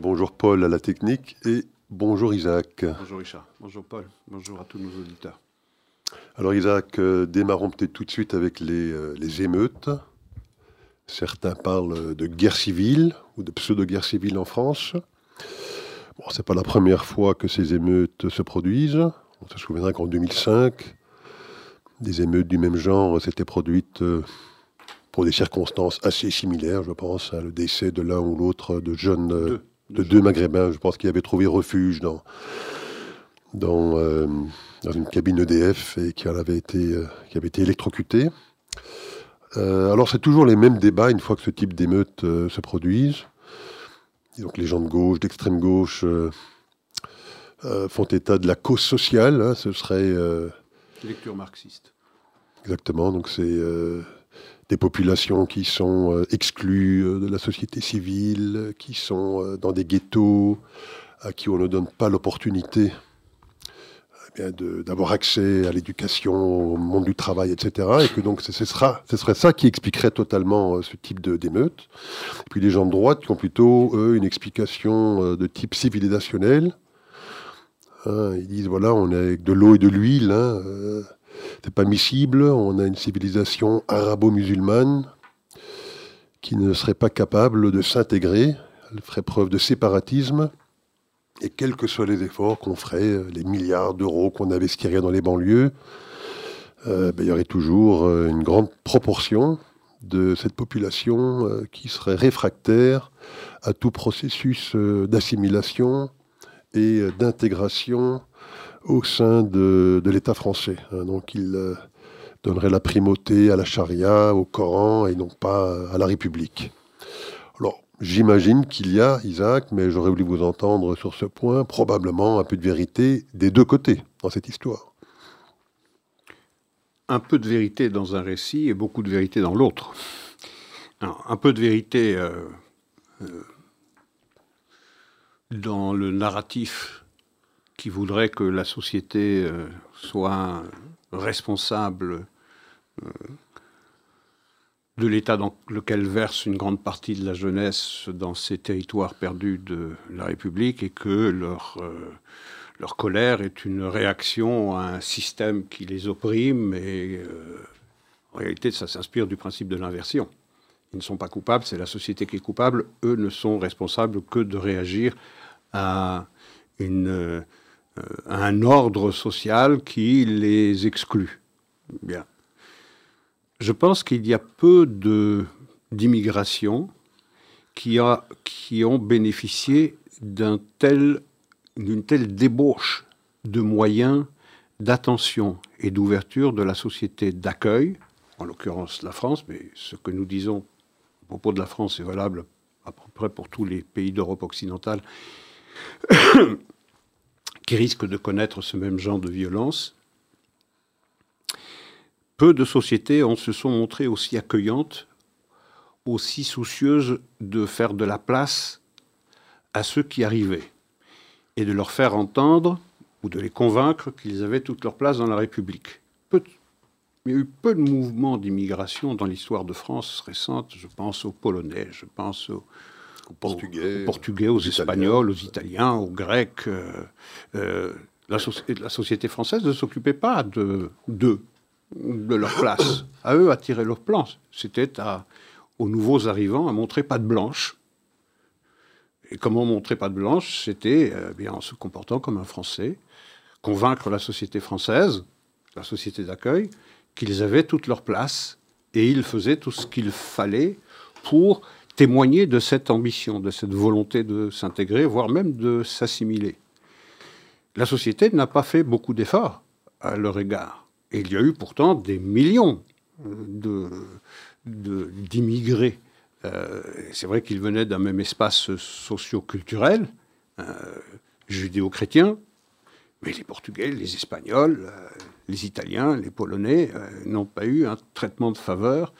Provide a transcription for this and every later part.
bonjour Paul à la technique et bonjour Isaac. Bonjour Richard, bonjour Paul, bonjour à tous nos auditeurs. Alors Isaac, euh, démarrons peut-être tout de suite avec les, euh, les émeutes. Certains parlent de guerre civile ou de pseudo-guerre civile en France. Bon, c'est pas la première fois que ces émeutes se produisent. On se souviendra qu'en 2005, des émeutes du même genre s'étaient produites euh, pour des circonstances assez similaires, je pense, à le décès de l'un ou l'autre de jeunes, Deux. De deux maghrébins, je pense, qui avaient trouvé refuge dans, dans, euh, dans une cabine EDF et qui, en avaient été, euh, qui avaient été électrocutés. Euh, alors, c'est toujours les mêmes débats une fois que ce type d'émeutes euh, se produisent. Donc, les gens de gauche, d'extrême gauche, font état de la cause sociale. hein, ce serait Lecture marxiste. exactement. Donc, c'est des populations qui sont euh, exclues euh, de la société civile, euh, qui sont dans des ghettos, à qui on ne donne pas l'opportunité eh d'avoir accès à l'éducation, au monde du travail, etc. Et que donc ce, ce sera, ce serait ça qui expliquerait totalement ce type d'émeute. Puis les gens de droite qui ont plutôt, eux, une explication de type civilisationnel. Hein, ils disent, voilà, on est avec de l'eau et de l'huile, hein, c'est pas miscible, on a une civilisation arabo-musulmane qui ne serait pas capable de s'intégrer, elle ferait preuve de séparatisme, et quels que soient les efforts qu'on ferait, les milliards d'euros qu'on investirait dans les banlieues, euh, ben, il y aurait toujours euh, une grande proportion de cette population euh, qui serait réfractaire à tout processus d'assimilation et d'intégration au sein de, l'État français. hein. donc il euh, donnerait la primauté à la charia, au Coran et non pas à la République. Alors, j'imagine qu'il y a, Isaac, mais j'aurais voulu vous entendre sur ce point, probablement un peu de vérité des deux côtés dans cette histoire. Un peu de vérité dans un récit et beaucoup de vérité dans l'autre. Un peu de vérité euh, euh, dans le narratif qui voudrait que la société euh, soit responsable euh, de l'état dans lequel verse une grande partie de la jeunesse dans ces territoires perdus de la République et que leur, euh, leur colère est une réaction à un système qui les opprime et en réalité ça s'inspire du principe de l'inversion. Ils ne sont pas coupables, c'est la société qui est coupable. Eux ne sont responsables que de réagir à, une, un ordre social qui les exclut. Bien. Je pense qu'il y a peu d'immigrations qui, a- qui ont bénéficié d'une telle débauche de moyens d'attention et d'ouverture de la société d'accueil, en l'occurrence la France, mais ce que nous disons à propos de la France est valable à peu près pour tous les pays d'Europe occidentale qui risquent de connaître ce même genre de violence. Peu de sociétés en se sont montrées aussi accueillantes, aussi soucieuses de faire de la place à ceux qui arrivaient et de leur faire entendre ou de les convaincre qu'ils avaient toute leur place dans la République. Peu il y a eu peu de mouvements d'immigration dans l'histoire de France récente. Je pense aux Polonais, je pense aux, Aux Portugais, aux, Portugais. Espagnols, aux Italiens, aux Grecs. euh, euh, la, soci- la société française ne s'occupait pas de d'eux, de leur place. À eux à tirer leur plan. C'était aux nouveaux arrivants à montrer pas de blanche. Et comment montrer pas de blanche? C'était euh, bien en se comportant comme un Français, convaincre la société française, la société d'accueil, qu'ils avaient toute leur place et ils faisaient tout ce qu'il fallait pour témoigner de cette ambition, de cette volonté de s'intégrer, voire même de s'assimiler. La société n'a pas fait beaucoup d'efforts à leur égard. Il y a eu pourtant des millions euh, d'immigrés. Euh, c'est vrai qu'ils venaient d'un même espace socio-culturel, euh, judéo-chrétien, mais les Portugais, les Espagnols, les Italiens, les Polonais n'ont pas eu un traitement de faveur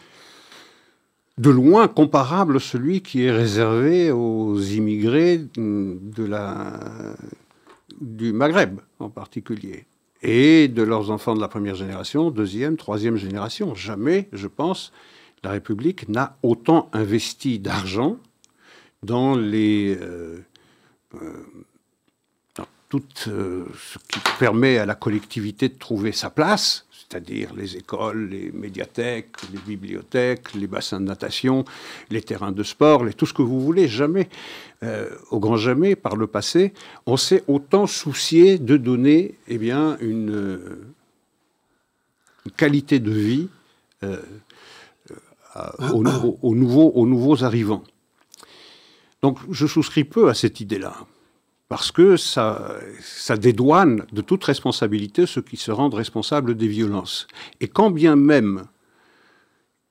de loin comparable à celui qui est réservé aux immigrés mm, du Maghreb en particulier, et de leurs enfants de la première génération, deuxième, troisième génération. Jamais, je pense, la République n'a autant investi d'argent dans les, euh, tout ce qui permet à la collectivité de trouver sa place, c'est-à-dire les écoles, les médiathèques, les bibliothèques, les bassins de natation, les terrains de sport, tout ce que vous voulez, jamais, euh, au grand jamais, par le passé, on s'est autant soucié de donner eh bien, une, qualité de vie euh, aux, nouveaux, aux nouveaux arrivants. Donc je souscris peu à cette idée-là parce que ça, dédouane de toute responsabilité ceux qui se rendent responsables des violences. Et quand bien même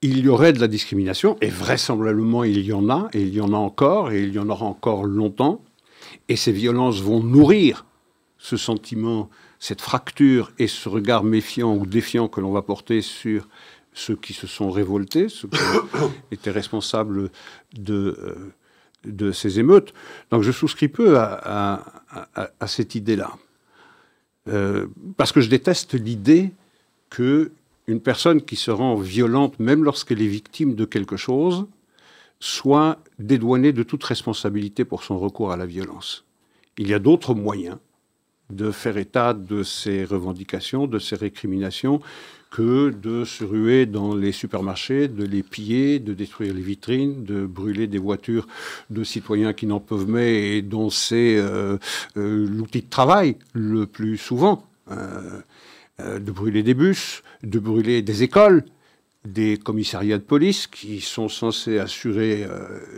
il y aurait de la discrimination, et vraisemblablement il y en a, et il y en a encore, et il y en aura encore longtemps, et ces violences vont nourrir ce sentiment, cette fracture et ce regard méfiant ou défiant que l'on va porter sur ceux qui se sont révoltés, ceux qui étaient responsables de, euh, de ces émeutes. Donc je souscris peu à, cette idée-là. Euh, parce que je déteste l'idée que une personne qui se rend violente, même lorsqu'elle est victime de quelque chose, soit dédouanée de toute responsabilité pour son recours à la violence. Il y a d'autres moyens de faire état de ces revendications, de ces récriminations, que de se ruer dans les supermarchés, de les piller, de détruire les vitrines, de brûler des voitures de citoyens qui n'en peuvent mais et dont c'est euh, euh, l'outil de travail le plus souvent, euh, de brûler des bus, de brûler des écoles, des commissariats de police qui sont censés assurer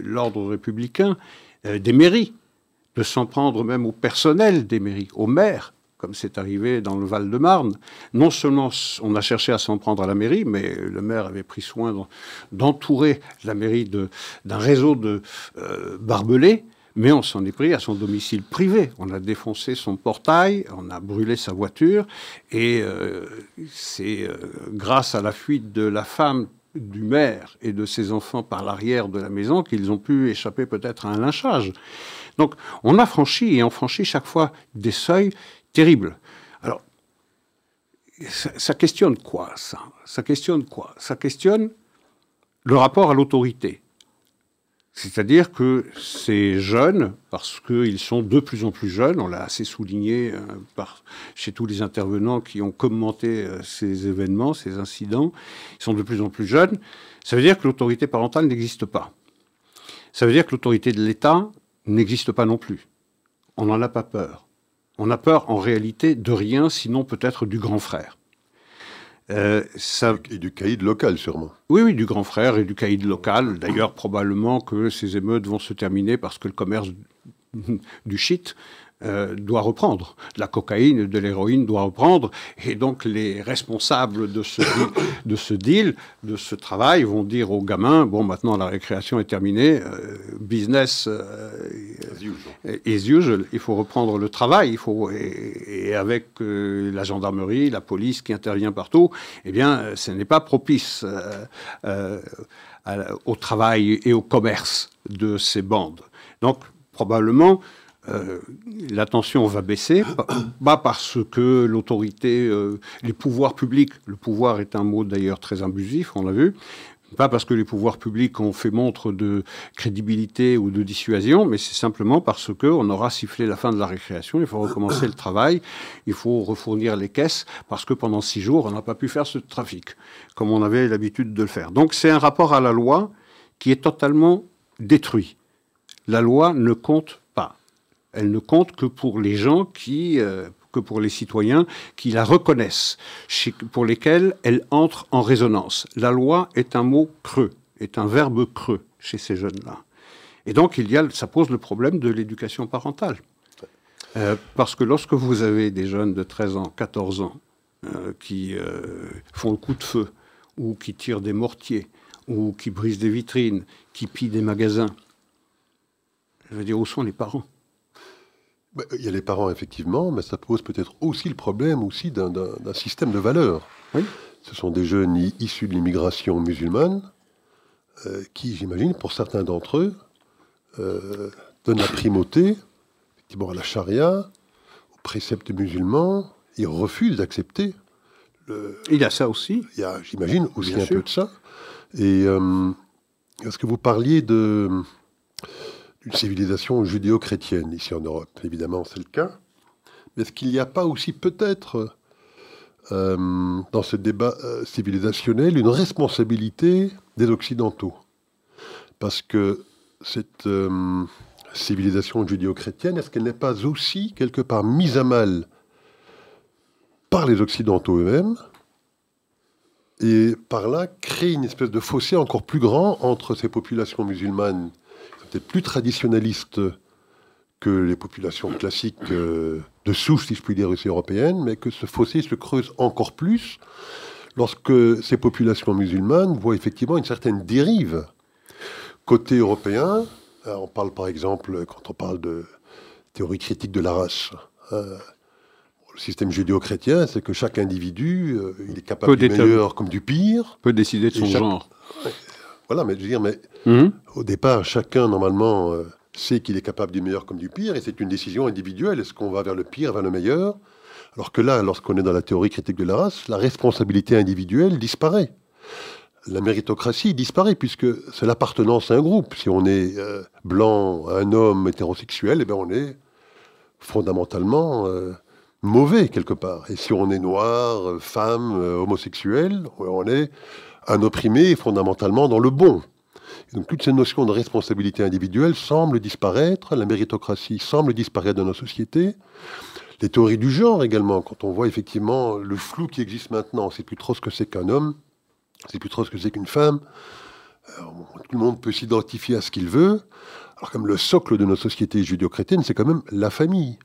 l'ordre républicain, des mairies, de s'en prendre même au personnel des mairies, aux maires comme c'est arrivé dans le Val-de-Marne. Non seulement on a cherché à s'en prendre à la mairie, mais le maire avait pris soin d'entourer la mairie d'un réseau de euh, barbelés, mais on s'en est pris à son domicile privé. On a défoncé son portail, on a brûlé sa voiture, et euh, c'est euh, grâce à la fuite de la femme du maire et de ses enfants par l'arrière de la maison qu'ils ont pu échapper peut-être à un lynchage. Donc on a franchi et on franchit chaque fois des seuils terrible. Alors, ça, questionne quoi, ça? Ça questionne quoi? Ça questionne le rapport à l'autorité. C'est-à-dire que ces jeunes, parce qu'ils sont de plus en plus jeunes, on l'a assez souligné euh, chez tous les intervenants qui ont commenté euh, ces événements, ces incidents, ils sont de plus en plus jeunes, ça veut dire que l'autorité parentale n'existe pas. Ça veut dire que l'autorité de l'État n'existe pas non plus. On n'en a pas peur. On a peur en réalité de rien, sinon peut-être du grand frère. Euh, ça... Et du caïd local, sûrement. Oui, oui, du grand frère et du caïd local. D'ailleurs, probablement que ces émeutes vont se terminer parce que le commerce du shit euh, doit reprendre. La cocaïne, de l'héroïne doit reprendre. Et donc les responsables de ce, deal, de ce deal, de ce travail, vont dire aux gamins, bon, maintenant la récréation est terminée, euh, business euh, is usual. Il faut reprendre le travail. Il faut, et, avec la gendarmerie, la police qui intervient partout, eh bien, ce n'est pas propice au travail et au commerce de ces bandes. Donc, probablement, euh, la tension va baisser, pas parce que l'autorité, euh, les pouvoirs publics, le pouvoir est un mot d'ailleurs très abusif, on l'a vu, pas parce que les pouvoirs publics ont fait montre de crédibilité ou de dissuasion, mais c'est simplement parce qu'on aura sifflé la fin de la récréation, il faut recommencer le travail, il faut refournir les caisses, parce que pendant six jours, on n'a pas pu faire ce trafic, comme on avait l'habitude de le faire. Donc c'est un rapport à la loi qui est totalement détruit. La loi ne compte elle ne compte que pour les gens qui, euh, que pour les citoyens qui la reconnaissent, pour lesquels elle entre en résonance. La loi est un mot creux, est un verbe creux chez ces jeunes-là. Et donc, il y a, ça pose le problème de l'éducation parentale. Euh, parce que lorsque vous avez des jeunes de 13 ans, 14 ans, euh, qui font le coup de feu, ou qui tirent des mortiers, ou qui brisent des vitrines, qui pillent des magasins, je veux dire, où sont les parents? Il y a les parents, effectivement, mais ça pose peut-être aussi le problème aussi d'un système de valeurs. Ce sont des jeunes issus de l'immigration musulmane euh, qui, j'imagine, pour certains d'entre eux, euh, donnent la primauté effectivement, à la charia, aux préceptes musulmans, ils refusent d'accepter. Il y a ça aussi. Il y a, j'imagine, aussi un peu de ça. Et euh, est-ce que vous parliez de une civilisation judéo-chrétienne ici en Europe. Évidemment, c'est le cas. Mais est-ce qu'il n'y a pas aussi peut-être euh, dans ce débat euh, civilisationnel une responsabilité des Occidentaux? Parce que cette euh, civilisation judéo-chrétienne, est-ce qu'elle n'est pas aussi quelque part mise à mal par les Occidentaux eux-mêmes et par là créer une espèce de fossé encore plus grand entre ces populations musulmanes, peut-être plus traditionnalistes que les populations classiques euh, de souche, si je puis dire, aussi européennes, mais que ce fossé se creuse encore plus lorsque ces populations musulmanes voient effectivement une certaine dérive. Côté européen, euh, on parle par exemple, quand on parle de théorie critique de la race, euh, le système judéo-chrétien, c'est que chaque individu, il est capable du meilleur comme du pire. Peut décider de son genre. Voilà, mais je veux dire, mais mhm. au départ, chacun, normalement, sait qu'il est capable du meilleur comme du pire, et c'est une décision individuelle. Est-ce qu'on va vers le pire, vers le meilleur? Alors que là, lorsqu'on est dans la théorie critique de la race, la responsabilité individuelle disparaît. La méritocratie disparaît puisque c'est l'appartenance à un groupe. Si on est euh, blanc, un homme hétérosexuel, eh bien on est fondamentalement euh, mauvais quelque part. Et si on est noir, femme, euh, homosexuel, on est un opprimé fondamentalement dans le bon. Donc toutes ces notions de responsabilité individuelle semblent disparaître, la méritocratie semble disparaître de nos sociétés. Les théories du genre également, quand on voit effectivement le flou qui existe maintenant, c'est plus trop ce que c'est qu'un homme, c'est plus trop ce que c'est qu'une femme. Euh, tout le monde peut s'identifier à ce qu'il veut. Alors comme le socle de nos sociétés judéo-chrétiennes, c'est quand même la famille.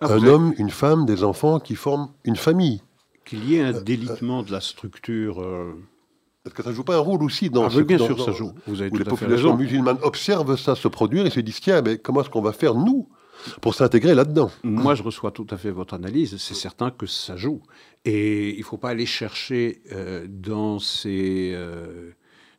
Ah, un homme, une femme, des enfants qui forment une famille. Qu'il y ait un euh, délitement de la structure euh, est-ce que ça ne joue pas un rôle aussi dans ah, ce, Bien sûr, ça joue. Vous avez où les populations musulmanes observent ça se produire et se disent tiens, mais comment est-ce qu'on va faire, nous, pour s'intégrer là-dedans? Moi, je reçois tout à fait votre analyse. C'est certain que ça joue. Et il ne faut pas aller chercher euh, dans, ces, euh,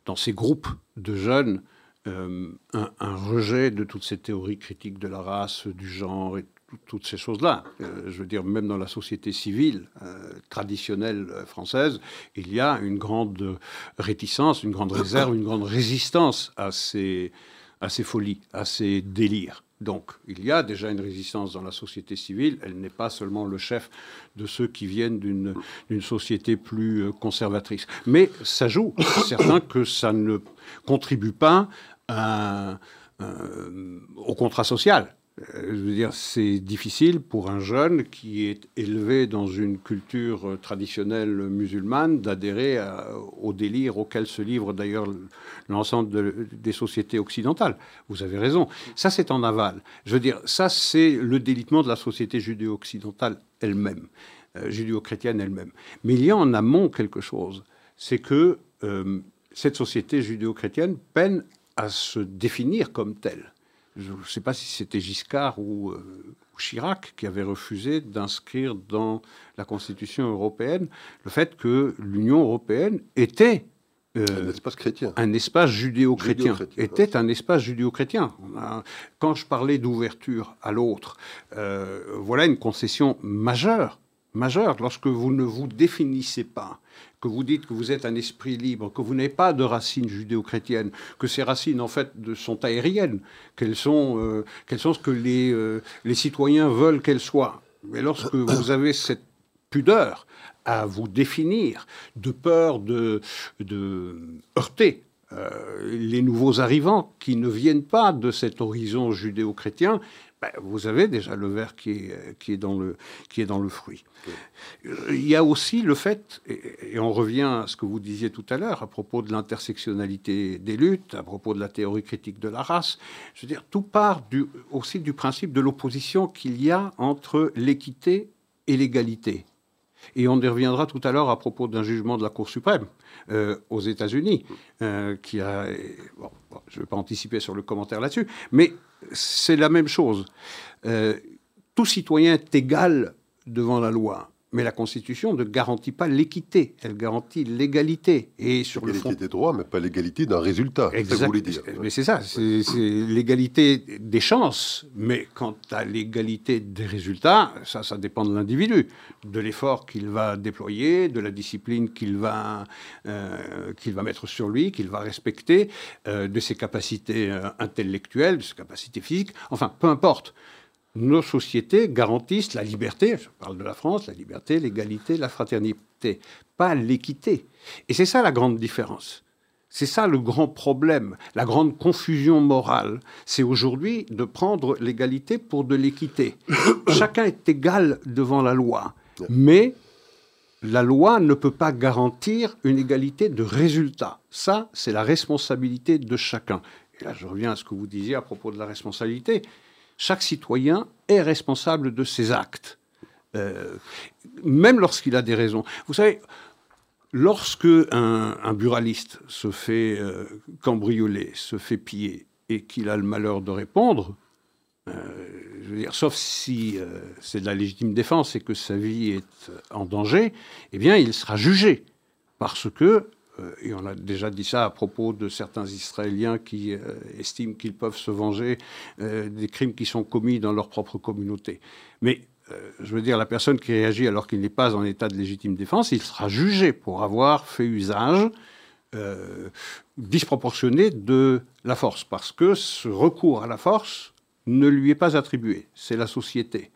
dans ces groupes de jeunes euh, un, un, rejet de toutes ces théories critiques de la race, du genre et toutes ces choses-là. Euh, je veux dire, même dans la société civile euh, traditionnelle euh, française, il y a une grande réticence, une grande réserve, une grande résistance à ces, folies, à ces délires. Donc, il y a déjà une résistance dans la société civile. Elle n'est pas seulement le chef de ceux qui viennent d'une société plus conservatrice. Mais ça joue. C'est certain que ça ne contribue pas au contrat social. Euh, je veux dire, c'est difficile pour un jeune qui est élevé dans une culture traditionnelle musulmane d'adhérer au délire auquel se livre d'ailleurs l'ensemble des sociétés occidentales. Vous avez raison. Ça, c'est en aval. Je veux dire, ça, c'est le délitement de la société judéo-occidentale elle-même, euh, judéo-chrétienne elle-même. Mais il y a en amont quelque chose. C'est que euh, cette société judéo-chrétienne peine à se définir comme telle je ne sais pas si c'était Giscard euh, ou, Chirac qui avait refusé d'inscrire dans la Constitution européenne le fait que l'Union européenne était euh, un espace chrétien. Un espace judéo-chrétien. était un espace judéo-chrétien. Quand je parlais d'ouverture à l'autre, euh, voilà une concession majeure, majeure. Lorsque vous ne vous définissez pas que vous dites que vous êtes un esprit libre, que vous n'avez pas de racines judéo-chrétiennes, que ces racines, en fait, sont aériennes, qu'elles sont, euh, sont ce que les, euh, les citoyens veulent qu'elles soient. Mais lorsque vous avez cette pudeur à vous définir, de peur de, de heurter euh, les nouveaux arrivants qui ne viennent pas de cet horizon judéo-chrétien, ben, vous avez déjà le verre qui est, qui est, dans, le, qui est dans le fruit. Il y a aussi le fait, et, on revient à ce que vous disiez tout à l'heure à propos de l'intersectionnalité des luttes, à propos de la théorie critique de la race, je veux dire, tout part aussi du principe de l'opposition qu'il y a entre l'équité et l'égalité. Et on y reviendra tout à l'heure à propos d'un jugement de la Cour suprême euh, aux États-Unis, euh, je ne vais pas anticiper sur le commentaire là-dessus, mais c'est la même chose. Euh, tout citoyen est égal devant la loi. Mais la Constitution ne garantit pas l'équité, elle garantit l'égalité. Et sur l'égalité le fond... des droits, mais pas l'égalité d'un résultat. Exact. dire. Mais c'est ça, c'est l'égalité des chances. Mais quant à l'égalité des résultats, ça, ça dépend de l'individu, de l'effort qu'il va déployer, de la discipline qu'il va, euh, qu'il va mettre sur lui, qu'il va respecter, euh, de ses capacités euh, intellectuelles, de ses capacités physiques. Enfin, peu importe nos sociétés garantissent la liberté, je parle de la France, la liberté, l'égalité, la fraternité, pas l'équité. Et c'est ça la grande différence. C'est ça le grand problème, la grande confusion morale. C'est aujourd'hui de prendre l'égalité pour de l'équité. Chacun est égal devant la loi, mais la loi ne peut pas garantir une égalité de résultat. Ça, c'est la responsabilité de chacun. Et là, je reviens à ce que vous disiez à propos de la responsabilité chaque citoyen est responsable de ses actes, euh, même lorsqu'il a des raisons. Vous savez, lorsque un, buraliste se fait euh, cambrioler, se fait piller, et qu'il a le malheur de répondre, euh, sauf si c'est de la légitime défense et que sa vie est en danger, eh bien, il sera jugé parce que et on a déjà dit ça à propos de certains Israéliens qui euh, estiment qu'ils peuvent se venger euh, des crimes qui sont commis dans leur propre communauté. Mais je veux dire, la personne qui réagit alors qu'il n'est pas en état de légitime défense, il sera jugé pour avoir fait usage disproportionné de la force, parce que ce recours à la force ne lui est pas attribué, c'est la société.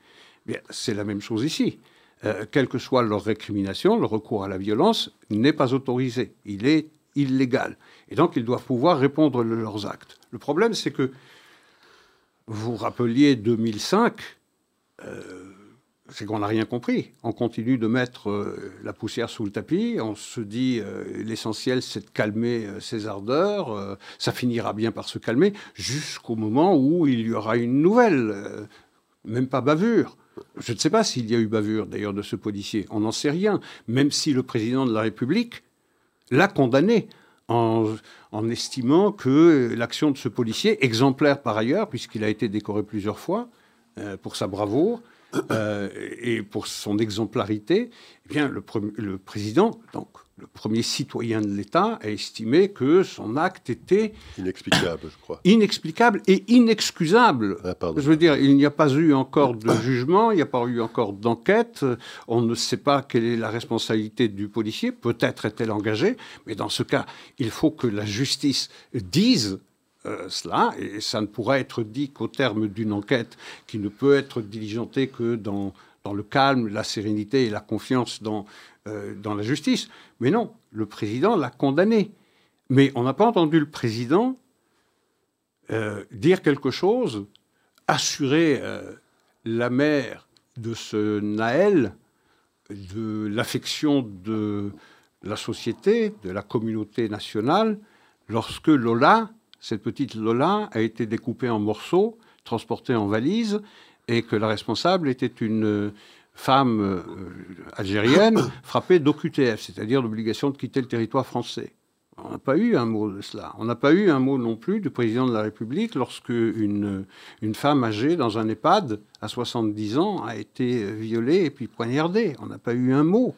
C'est la même chose ici. Euh, quelle que soit leur récrimination, le recours à la violence n'est pas autorisé. Il est illégal. Et donc, ils doivent pouvoir répondre de leurs actes. Le problème, c'est que vous rappeliez 2005, euh, c'est qu'on n'a rien compris. On continue de mettre euh, la poussière sous le tapis. On se dit l'essentiel, c'est de calmer ses ardeurs. ça finira bien par se calmer jusqu'au moment où il y aura une nouvelle, même pas bavure. Je ne sais pas s'il y a eu bavure d'ailleurs de ce policier, on n'en sait rien, même si le président de la République l'a condamné en, estimant que l'action de ce policier, exemplaire par ailleurs, puisqu'il a été décoré plusieurs fois euh, pour sa bravoure euh, et pour son exemplarité, eh bien le, le président, donc le premier citoyen de l'État a estimé que son acte était inexplicable, je crois. Inexplicable et inexcusable. Ah, je veux dire, il n'y a pas eu encore de jugement, il n'y a pas eu encore d'enquête. On ne sait pas quelle est la responsabilité du policier. Peut-être est-elle engagée, mais dans ce cas, il faut que la justice dise euh, cela, et ça ne pourra être dit qu'au terme d'une enquête qui ne peut être diligentée que dans, dans le calme, la sérénité et la confiance dans euh, dans la justice. Mais non, le président l'a condamné. Mais on n'a pas entendu le président euh, dire quelque chose, assurer la mère de ce Naël de l'affection de la société, de la communauté nationale, lorsque Lola, cette petite Lola, a été découpée en morceaux, transportée en valise, et que la responsable était une, femme euh, algérienne frappée d'OQTF, c'est-à-dire d'obligation de quitter le territoire français. On n'a pas eu un mot de cela. On n'a pas eu un mot non plus du président de la République lorsque une, une femme âgée dans un EHPAD à 70 ans a été violée et puis poignardée. On n'a pas eu un mot.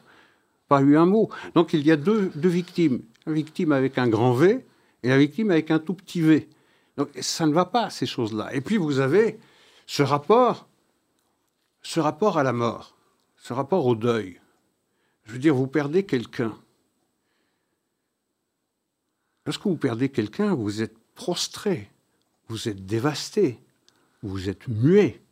Pas eu un mot. Donc il y a deux, deux victimes. La victime avec un grand V et la victime avec un tout petit V. Donc ça ne va pas, ces choses-là. Et puis vous avez ce rapport ce rapport à la mort, ce rapport au deuil, je veux dire, vous perdez quelqu'un. Lorsque vous perdez quelqu'un, vous êtes prostré, vous êtes dévasté, vous êtes muet,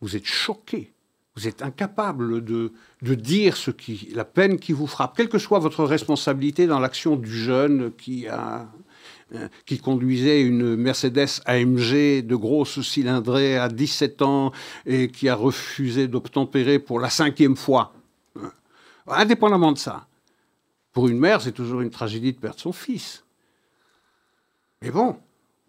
vous êtes choqué, vous êtes incapable de, de dire ce qui, la peine qui vous frappe, quelle que soit votre responsabilité dans l'action du jeune qui a qui conduisait une Mercedes AMG de grosse cylindrée à 17 ans et qui a refusé d'obtempérer pour la cinquième fois. Euh, indépendamment de ça, pour une mère, c'est toujours une tragédie de perdre son fils. Mais bon,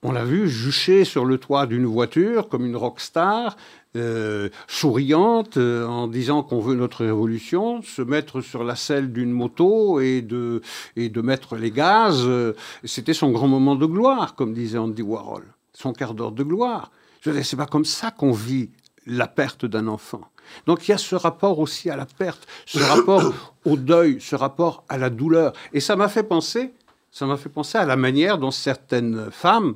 on l'a vu jucher sur le toit d'une voiture comme une rockstar, euh, souriante, euh, en disant qu'on veut notre révolution, se mettre sur la selle d'une moto et de, et de mettre les gaz. Euh, c'était son grand moment de gloire, comme disait Andy Warhol, son quart d'heure de gloire. Je c'est pas comme ça qu'on vit la perte d'un enfant. Donc il y a ce rapport aussi à la perte, ce rapport au deuil, ce rapport à la douleur. Et ça m'a fait penser, ça m'a fait penser à la manière dont certaines femmes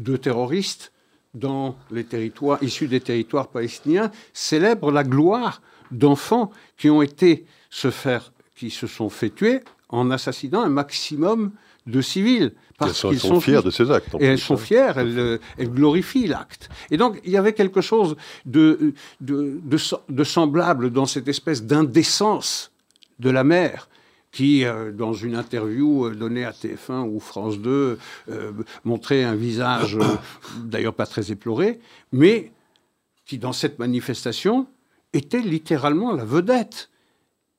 de terroristes dans les territoires issus des territoires palestiniens célèbrent la gloire d'enfants qui ont été se faire, qui se sont fait tuer en assassinant un maximum de civils. Parce elles sont, fiers de ces actes. Et elles sont hein. fières, elles, glorifient l'acte. Et donc, il y avait quelque chose de, de, de, semblable dans cette espèce d'indécence de la mère qui, euh, dans une interview euh, donnée à TF1 ou France 2, euh, montrait un visage, d'ailleurs pas très éploré, mais qui, dans cette manifestation, était littéralement la vedette.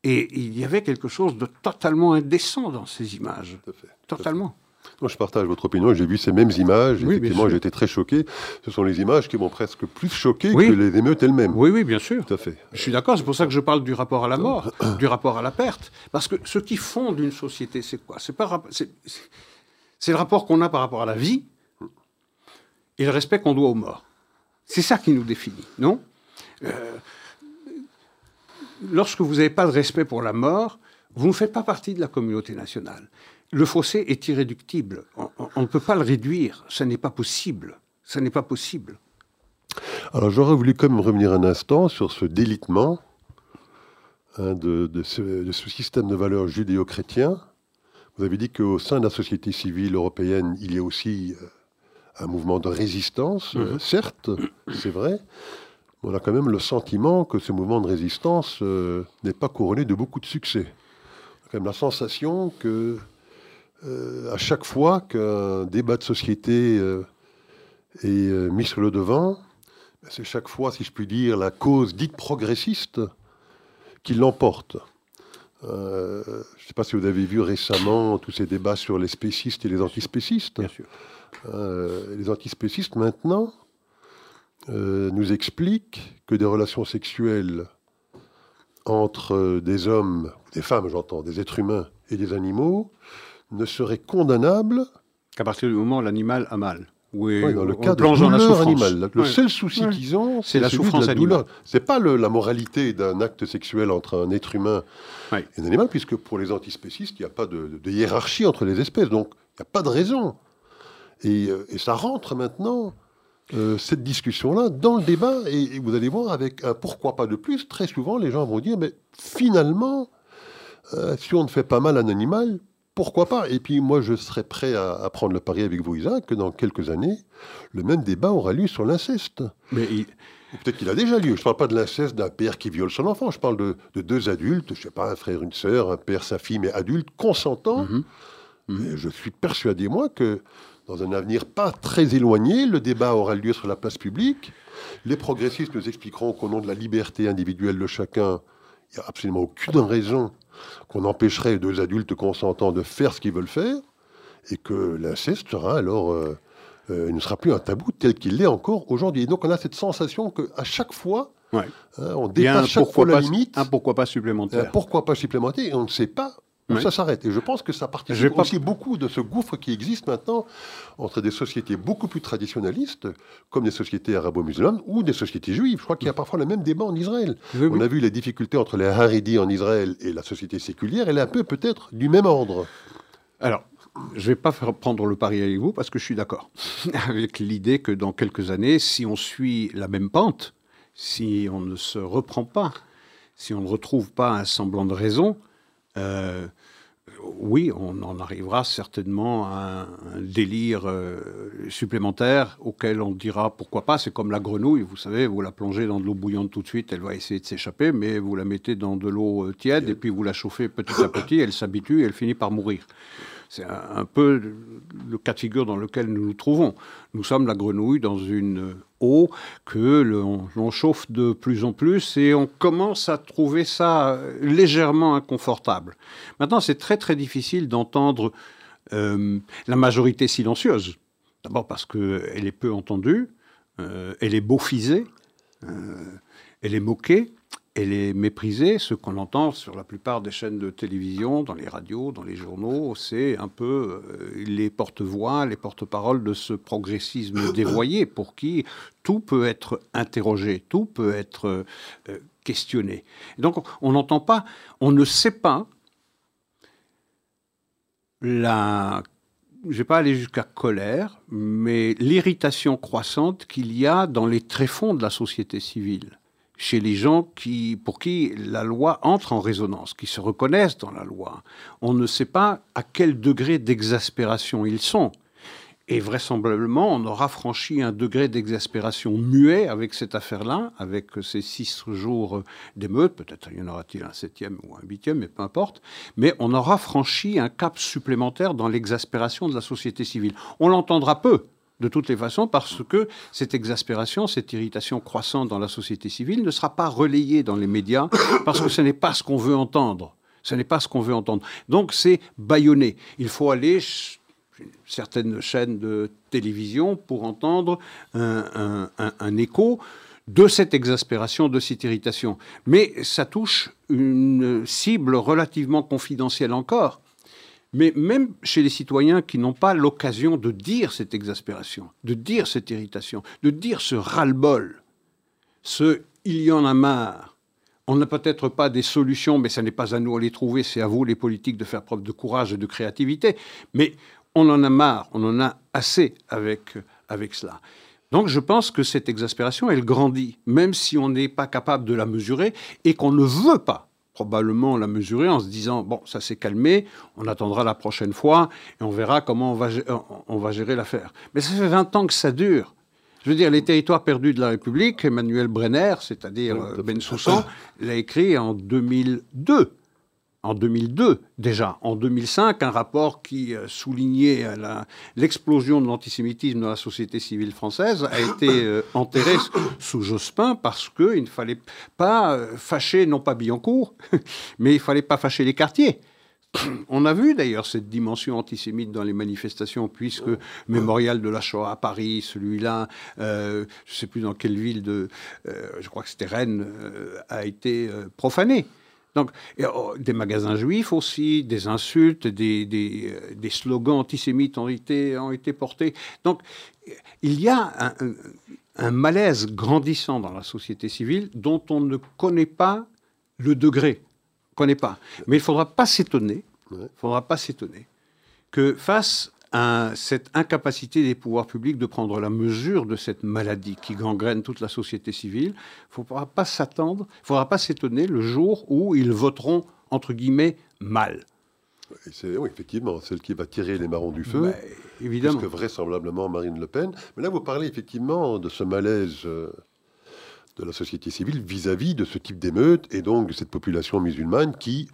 Et il y avait quelque chose de totalement indécent dans ces images. Totalement. Moi, je partage votre opinion. J'ai vu ces mêmes images. Oui, effectivement, j'ai été très choqué. Ce sont les images qui m'ont presque plus choqué que les émeutes elles-mêmes. Oui, oui, bien sûr. Tout à fait. Je suis d'accord. C'est pour ça que je parle du rapport à la mort, du rapport à la perte. Parce que ce qui fonde une société, c'est quoi? C'est pas c'est le rapport qu'on a par rapport à la vie et le respect qu'on doit aux morts. C'est ça qui nous définit, non? Euh, lorsque vous n'avez pas de respect pour la mort, vous ne faites pas partie de la communauté nationale. Le fossé est irréductible. On, ne peut pas le réduire. Ce n'est pas possible. Ce n'est pas possible. Alors j'aurais voulu quand même revenir un instant sur ce délitement hein, de, ce, système de valeurs judéo-chrétien. Vous avez dit qu'au sein de la société civile européenne, il y a aussi euh, un mouvement de résistance, mhm. certes, c'est vrai, on a quand même le sentiment que ce mouvement de résistance euh, n'est pas couronné de beaucoup de succès. On a quand même la sensation que euh, à chaque fois qu'un débat de société euh, est mis sur le devant, ben, c'est chaque fois, si je puis dire, la cause dite progressiste qui l'emporte. je ne sais pas si vous avez vu récemment tous ces débats sur les spécistes et les antispécistes. Bien sûr. les antispécistes, maintenant, euh, nous explique que des relations sexuelles entre des hommes, des femmes j'entends, des êtres humains et des animaux, ne seraient condamnables qu'à partir du moment où l'animal a mal. Oui, dans le cas de douleur animale. Le seul souci qu'ils ont, c'est la souffrance la douleur. C'est pas la moralité d'un acte sexuel entre un être humain et un animal, puisque pour les antispécistes, il n'y a pas de, hiérarchie entre les espèces, donc il n'y a pas de raison. Et, euh, et, ça rentre maintenant euh, cette discussion-là dans le débat, et, vous allez voir, avec un pourquoi pas de plus, très souvent les gens vont dire, mais finalement, euh, si on ne fait pas mal à un animal, pourquoi pas? Et puis moi, je serais prêt à, prendre le pari avec vous, Isaac, que dans quelques années, le même débat aura lieu sur l'inceste. Mais Peut-être qu'il a déjà lieu. Je ne parle pas de l'inceste d'un père qui viole son enfant. Je parle de, deux adultes, je ne sais pas, un frère, une sœur, un père, sa fille, mais adultes, consentants. Mhm. Mhm. je suis persuadé, moi, que dans un avenir pas très éloigné, le débat aura lieu sur la place publique. Les progressistes nous expliqueront qu'au nom de la liberté individuelle de chacun, il n'y a absolument aucune raison qu'on empêcherait deux adultes consentants de faire ce qu'ils veulent faire, et que l'inceste sera alors euh, euh, ne sera plus un tabou tel qu'il l'est encore aujourd'hui. Et donc on a cette sensation qu'à chaque fois, hein, on dépasse chaque fois la limite. Un pourquoi pas supplémentaire. Un pourquoi pas supplémentaire, et on ne sait pas ça s'arrête. Et je pense que ça participe aussi beaucoup de ce gouffre qui existe maintenant entre des sociétés beaucoup plus traditionnalistes, comme des sociétés arabo-musulmanes ou des sociétés juives. Je crois qu'il y a parfois le même débat en Israël. On a vu les difficultés entre les Haridis en Israël et la société séculière. Elle est un peu peut-être du même ordre. Alors, je ne vais pas faire prendre le pari avec vous parce que je suis d'accord avec l'idée que dans quelques années, si on suit la même pente, si on ne se reprend pas, si on ne retrouve pas un semblant de raison, euh, oui, on en arrivera certainement à un, délire euh, supplémentaire auquel on dira pourquoi pas. C'est comme la grenouille, vous savez, vous la plongez dans de l'eau bouillante tout de suite, elle va essayer de s'échapper, mais vous la mettez dans de l'eau euh, tiède et puis vous la chauffez petit à petit, elle s'habitue et elle finit par mourir. C'est un peu le cas de figure dans lequel nous nous trouvons. Nous sommes la grenouille dans une eau que l'on chauffe de plus en plus et on commence à trouver ça légèrement inconfortable. Maintenant, c'est très très difficile d'entendre euh, la majorité silencieuse. D'abord parce qu'elle est peu entendue, euh, elle est beaufisée, euh, elle est moquée, elle est méprisée. Ce qu'on entend sur la plupart des chaînes de télévision, dans les radios, dans les journaux, c'est un peu euh, les porte-voix, les porte-paroles de ce progressisme dévoyé pour qui tout peut être interrogé, tout peut être euh, questionné. donc on n'entend pas, on ne sait pas la je vais pas aller jusqu'à colère, mais l'irritation croissante qu'il y a dans les tréfonds de la société civile chez les gens qui, pour qui la loi entre en résonance, qui se reconnaissent dans la loi. On ne sait pas à quel degré d'exaspération ils sont. Et vraisemblablement, on aura franchi un degré d'exaspération muet avec cette affaire-là, avec ces six jours d'émeute. Peut-être y en aura-t-il un septième ou un huitième, mais peu importe. Mais on aura franchi un cap supplémentaire dans l'exaspération de la société civile. On l'entendra peu, de toutes les façons, parce que cette exaspération, cette irritation croissante dans la société civile ne sera pas relayée dans les médias, parce que ce n'est pas ce qu'on veut entendre. Ce n'est pas ce qu'on veut entendre. Donc c'est bâillonné. Il faut aller certaines chaînes de télévision pour entendre un, écho de cette exaspération, de cette irritation. Mais ça touche une cible relativement confidentielle encore. Mais même chez les citoyens qui n'ont pas l'occasion de dire cette exaspération, de dire cette irritation, de dire ce ras-le-bol, ce il y en a marre, on n'a peut-être pas des solutions, mais ce n'est pas à nous à les trouver, c'est à vous les politiques de faire preuve de courage et de créativité. Mais on en a marre, on en a assez avec, avec cela. Donc je pense que cette exaspération, elle grandit, même si on n'est pas capable de la mesurer et qu'on ne veut pas probablement la mesurer en se disant bon, ça s'est calmé, on attendra la prochaine fois et on verra comment on va, on va gérer l'affaire. Mais ça fait 20 ans que ça dure. Je veux dire, les territoires perdus de la République, Emmanuel Brenner, c'est-à-dire Ben Soussan, l'a écrit en 2002 en 2002 déjà. En 2005, un rapport qui euh, soulignait euh, l'explosion de l'antisémitisme dans la société civile française a été euh, enterré sous Jospin parce qu'il ne fallait pas fâcher, non pas Billancourt, mais il ne fallait pas fâcher les quartiers. On a vu d'ailleurs cette dimension antisémite dans les manifestations, puisque Mémorial de la Shoah à Paris, celui-là, je ne sais plus dans quelle ville de, je crois que c'était Rennes, a été profané. Donc, oh, des magasins juifs aussi, des insultes, des, des, euh, des, slogans antisémites ont été, ont été portés. Donc, il y a un, un, malaise grandissant dans la société civile dont on ne connaît pas le degré. connaît pas. Mais il ne faudra pas s'étonner, faudra pas s'étonner que face cette incapacité des pouvoirs publics de prendre la mesure de cette maladie qui gangrène toute la société civile. Il ne faudra pas s'attendre, il ne faudra pas s'étonner le jour où ils voteront, entre guillemets, mal. C'est oui, effectivement celle qui va tirer les marrons du feu. évidemment. Parce que vraisemblablement Marine Le Pen. Mais là, vous parlez effectivement de ce malaise euh, de la société civile vis-à-vis -vis de ce type d'émeute et donc de cette population musulmane qui,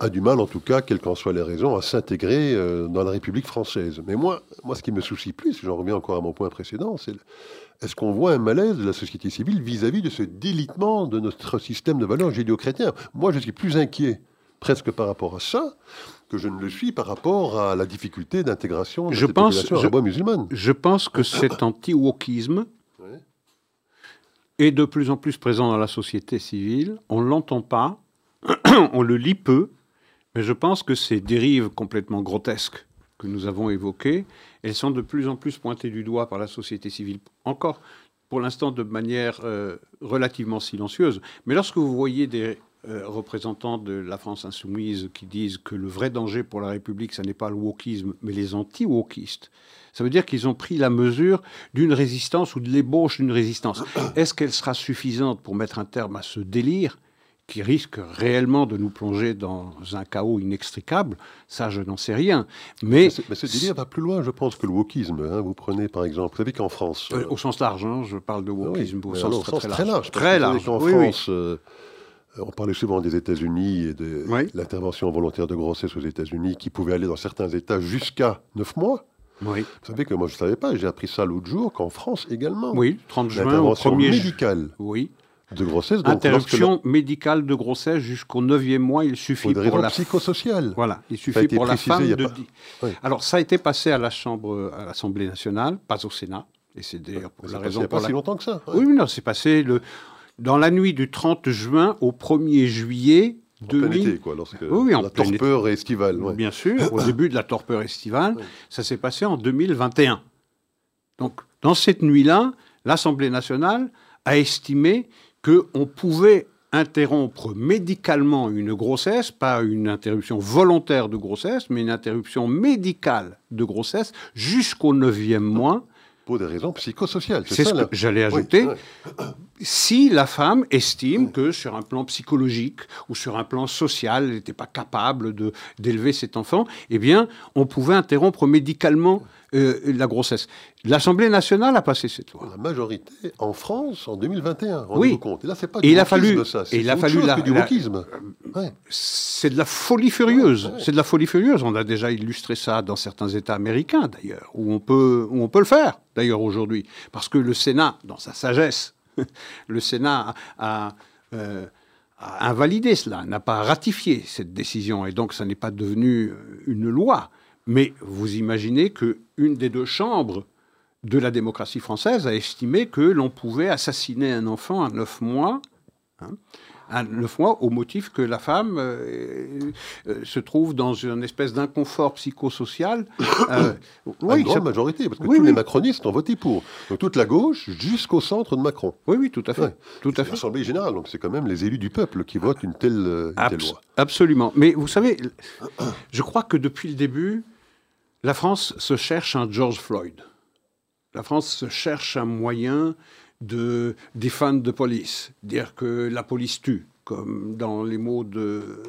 a du mal, en tout cas, quelles qu'en soient les raisons, à s'intégrer euh, dans la République française. Mais moi, moi, ce qui me soucie plus, j'en reviens encore à mon point précédent, c'est est-ce qu'on voit un malaise de la société civile vis-à-vis de ce délitement de notre système de valeurs judéo-chrétien Moi, je suis plus inquiet presque par rapport à ça que je ne le suis par rapport à la difficulté d'intégration de je cette pense, population musulmane. Je pense que cet anti-wokisme est de plus en plus présent dans la société civile. On ne l'entend pas, on le lit peu, mais je pense que ces dérives complètement grotesques que nous avons évoquées, elles sont de plus en plus pointées du doigt par la société civile. Encore, pour l'instant, de manière euh, relativement silencieuse. Mais lorsque vous voyez des euh, représentants de la France insoumise qui disent que le vrai danger pour la République, ce n'est pas le wokisme, mais les anti-wokistes, ça veut dire qu'ils ont pris la mesure d'une résistance ou de l'ébauche d'une résistance. Est-ce qu'elle sera suffisante pour mettre un terme à ce délire? Qui risque réellement de nous plonger dans un chaos inextricable, ça je n'en sais rien. Mais, mais ce délire va plus loin, je pense, que le wokisme. Hein. Vous prenez par exemple, vous savez qu'en France... Euh, au sens large, hein, je parle de wokisme, au, sens très, large. Très large. En France, euh, on parlait souvent des États-Unis et de l'intervention volontaire de grossesse aux États-Unis qui pouvait aller dans certains États jusqu'à 9 mois. Oui. Vous savez que moi je ne savais pas, j'ai appris ça l'autre jour, qu'en France également. Oui, 30 juin au 1er médicale. Oui de grossesse. Donc Interruption médicale de grossesse jusqu'au 9e mois, il suffit pour la psychosociale. Voilà, il suffit pour la femme de. Alors ça a été passé à la Chambre, à l'Assemblée nationale, pas au Sénat, et c'est d'ailleurs pour la raison. Il n'y a pas si longtemps que ça. Oui, non, c'est passé le. dans la nuit du 30 juin au 1er juillet En 2000. plein été, quoi, lorsque Oui, oui, en la été. torpeur estivale. ouais. Bien sûr, au début de la torpeur estivale, ça s'est passé en 2021. Donc, dans cette nuit-là, l'Assemblée nationale a estimé qu'on pouvait interrompre médicalement une grossesse, pas une interruption volontaire de grossesse, mais une interruption médicale de grossesse jusqu'au neuvième mois, Pour des raisons psychosociales. c'est ça, ce que j'allais ajouter, si la femme estime que sur un plan psychologique ou sur un plan social, elle n'était pas capable d'élever cet enfant, eh bien, on pouvait interrompre médicalement euh, la grossesse. L'Assemblée nationale a passé cette loi. La majorité en France en 2021, Oui. compte. Et là, c'est pas Et du il a fallu- ça. et C'est il a fallu la- du wokisme. Ouais. C'est de la folie furieuse. Ouais, ouais. C'est de la folie furieuse. On a déjà illustré ça dans certains États américains, d'ailleurs, où on peut, où on peut le faire, d'ailleurs, aujourd'hui. Parce que le Sénat, dans sa sagesse, le Sénat a, a, euh, a invalidé cela, n'a pas ratifié cette décision, et donc ça n'est pas devenu euh, une loi. Mais vous imaginez que une des deux chambres de la démocratie française a estimé que l'on pouvait assassiner un enfant à neuf mois, hein, à neuf mois, au motif que la femme euh, euh, se trouve dans une espèce d'inconfort psychosocial. Euh, oui, grande ça- majorité, parce que Oui, tous oui. les macronistes ont voté pour. Donc toute la gauche jusqu'au centre de Macron. oui, oui, tout à fait. Ouais. Tout à fait. L'Assemblée générale, donc c'est quand même les élus du peuple qui votent une telle, euh, une telle loi. absolument. Mais vous savez, je crois que depuis le début, la France se cherche un George Floyd. La France se cherche un moyen de défendre de police, dire que la police tue, comme dans les mots de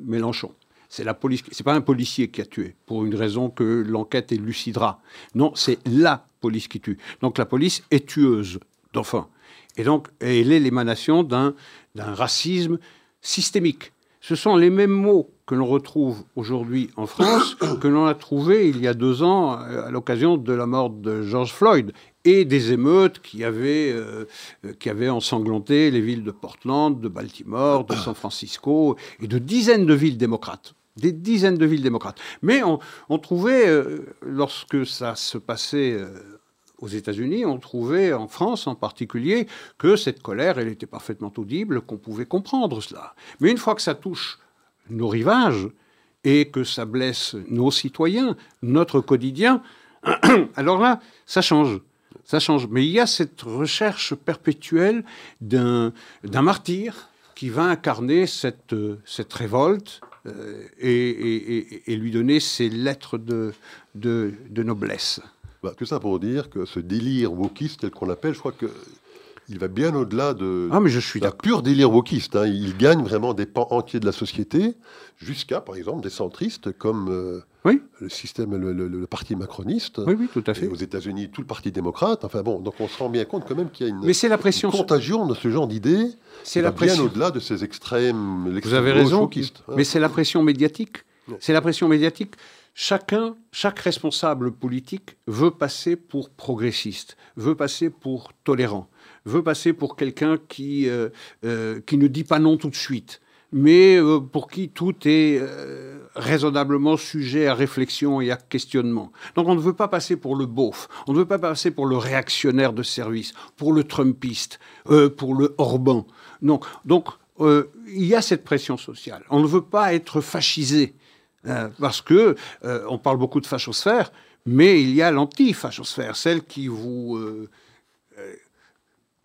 Mélenchon. C'est la police, c'est pas un policier qui a tué pour une raison que l'enquête élucidera. Non, c'est la police qui tue. Donc la police est tueuse d'enfants. Et donc elle est l'émanation d'un d'un racisme systémique. Ce sont les mêmes mots que l'on retrouve aujourd'hui en France que l'on a trouvé il y a deux ans euh, à l'occasion de la mort de George Floyd et des émeutes qui avaient, euh, euh, qui avaient ensanglanté les villes de Portland, de Baltimore, de San Francisco et de dizaines de villes démocrates. Des dizaines de villes démocrates. Mais on, trouvait, lorsque ça se passait aux États-Unis, on trouvait en France en particulier que cette colère, elle était parfaitement audible, qu'on pouvait comprendre cela. Mais une fois que ça touche nos rivages et que ça blesse nos citoyens, notre quotidien, alors là, ça change. Ça change. Mais il y a cette recherche perpétuelle d'un martyr qui va incarner cette, cette révolte euh, et, lui donner ses lettres de, de, de noblesse. Bah, tout ça pour dire que ce délire wokiste, tel qu'on l'appelle, je crois que il va bien au-delà de, Ah, mais je suis d'un pur délire wokiste. hein. Il gagne vraiment des pans entiers de la société, jusqu'à, par exemple, des centristes comme euh, Oui. le système, le, le- le parti macroniste. Oui, oui, tout à Et fait. aux États-Unis, tout le parti démocrate. Enfin bon, donc on se rend bien compte quand même qu'il y a une, Mais la une pression. contagion de ce genre d'idées. C'est la va bien au-delà de ces extrêmes. Vous avez raison. wokiste, hein. Mais c'est la pression médiatique. C'est la pression médiatique. Chacun, chaque responsable politique veut passer pour progressiste, veut passer pour tolérant, veut passer pour quelqu'un qui, euh, euh, qui ne dit pas non tout de suite, mais euh, pour qui tout est raisonnablement sujet à réflexion et à questionnement. Donc on ne veut pas passer pour le beauf, on ne veut pas passer pour le réactionnaire de service, pour le trumpiste, pour le Orban. Donc il y a cette pression sociale. On ne veut pas être fascisé. Euh, parce que on parle beaucoup de fachosphère, mais il y a l'anti-fachosphère, celle qui vous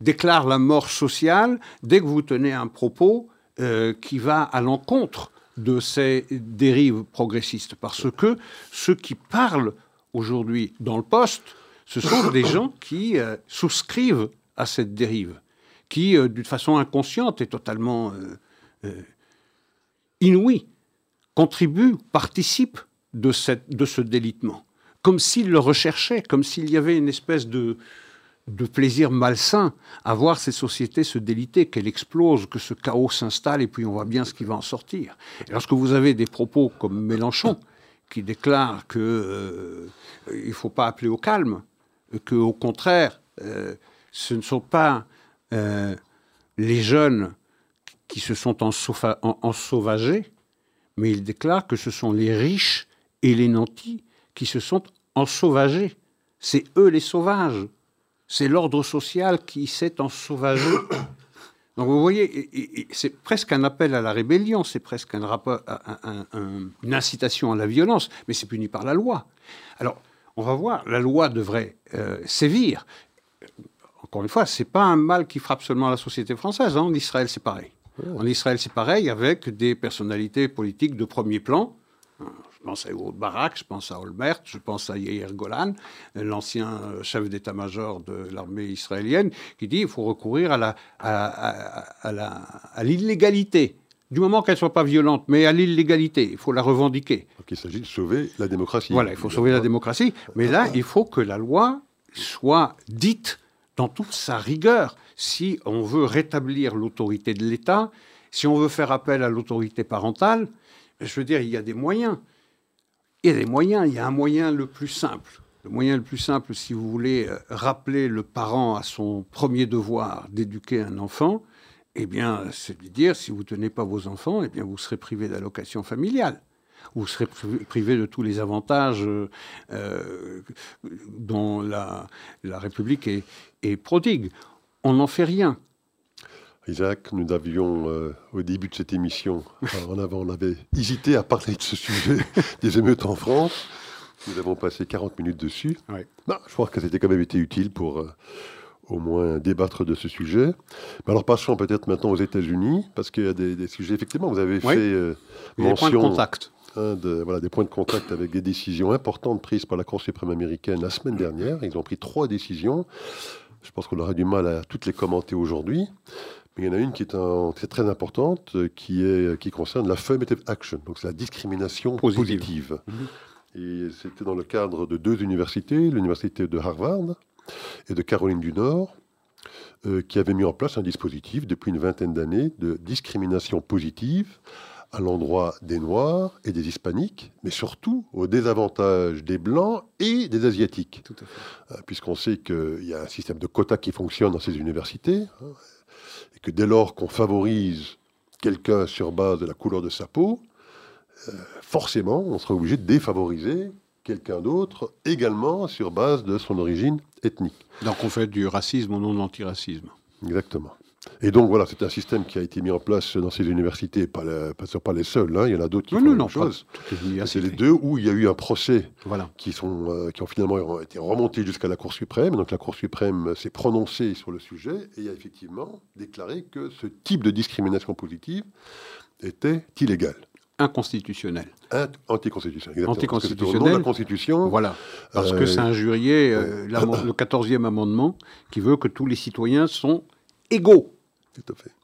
déclare la mort sociale dès que vous tenez un propos euh, qui va à l'encontre de ces dérives progressistes. Parce que ceux qui parlent aujourd'hui dans le poste, ce sont des gens qui euh, souscrivent à cette dérive, qui, euh, d'une façon inconsciente et totalement inouïe, contribuent, participent de, cette, de ce délitement, comme s'ils le recherchaient, comme s'il y avait une espèce de, de plaisir malsain à voir ces sociétés se déliter, qu'elles explosent, que ce chaos s'installe, et puis on voit bien ce qui va en sortir. Et lorsque vous avez des propos comme Mélenchon, qui déclare qu'il euh, ne faut pas appeler au calme, qu'au contraire, euh, ce ne sont pas euh, les jeunes qui se sont ensauva- en- ensauvagés, mais il déclare que ce sont les riches et les nantis qui se sont ensauvagés. C'est eux les sauvages. C'est l'ordre social qui s'est ensauvagé Donc vous voyez, c'est presque un appel à la rébellion, c'est presque un rapport, une incitation à la violence, mais c'est puni par la loi. Alors, on va voir, la loi devrait euh, sévir. Encore une fois, c'est pas un mal qui frappe seulement la société française. Hein. En Israël, c'est pareil. En Israël, c'est pareil, avec des personnalités politiques de premier plan. Je pense à Ehud Barak, je pense à Olmert, je pense à Yair Golan, l'ancien chef d'état-major de l'armée israélienne, qui dit qu'il faut recourir à, la, à, l'illégalité. Du moment qu'elle ne soit pas violente, mais à l'illégalité, il faut la revendiquer. Donc il s'agit de sauver la démocratie. Voilà, il faut sauver la démocratie. Mais là, il faut que la loi soit dite dans toute sa rigueur si on veut rétablir l'autorité de l'État, si on veut faire appel à l'autorité parentale, je veux dire, il y a des moyens. Il y a des moyens. Il y a un moyen le plus simple. Le moyen le plus simple, si vous voulez euh, rappeler le parent à son premier devoir d'éduquer un enfant, eh bien, c'est de dire, si vous ne tenez pas vos enfants, eh bien, vous serez privé d'allocation familiale. Vous serez privé de tous les avantages euh, euh, dont la, République est prodigue on n'en fait rien. Isaac, nous avions, euh, au début de cette émission, en avant, on avait hésité à parler de ce sujet des émeutes en France. Nous avons passé 40 minutes dessus. je crois que c'était quand même été utile pour euh, au moins débattre de ce sujet. Mais alors passons peut-être maintenant aux États-Unis, parce qu'il y a des, sujets, effectivement, vous avez fait euh, mention... Des points de contact. Hein, de, voilà, des points de contact avec des décisions importantes prises par la Cour suprême américaine la semaine dernière. Ils ont pris trois décisions. Je pense qu'on aura du mal à toutes les commenter aujourd'hui. Mais il y en a une qui est, très importante, qui, est, qui concerne l'affirmative action, donc c'est la discrimination positive. Mhm. Et c'était dans le cadre de deux universités, l'université de Harvard et de Caroline du Nord, euh, qui avaient mis en place un dispositif depuis une vingtaine d'années de discrimination positive à l'endroit des Noirs et des Hispaniques, mais surtout au désavantage des Blancs et des Asiatiques. Euh, puisqu'on sait qu'il y a un système de quotas qui fonctionne dans ces universités, hein, et que dès lors qu'on favorise quelqu'un sur base de la couleur de sa peau, euh, forcément, on sera obligé de défavoriser quelqu'un d'autre également sur base de son origine ethnique. Donc on fait du racisme au nom de l'antiracisme. Exactement. Et donc voilà, c'est un système qui a été mis en place dans ces universités, pas, pas, pas les seuls, hein. il y en a d'autres qui font la même chose. C'est les deux où il y a eu un procès qui, sont, euh, qui ont finalement été remontés jusqu'à la Cour suprême. Donc la Cour suprême s'est prononcée sur le sujet et a effectivement déclaré que ce type de discrimination positive était illégal. Inconstitutionnel. anticonstitutionnel. Anticonstitutionnel. la Constitution. Voilà. Parce que c'est injurié euh, le 14e amendement qui veut que tous les citoyens sont égaux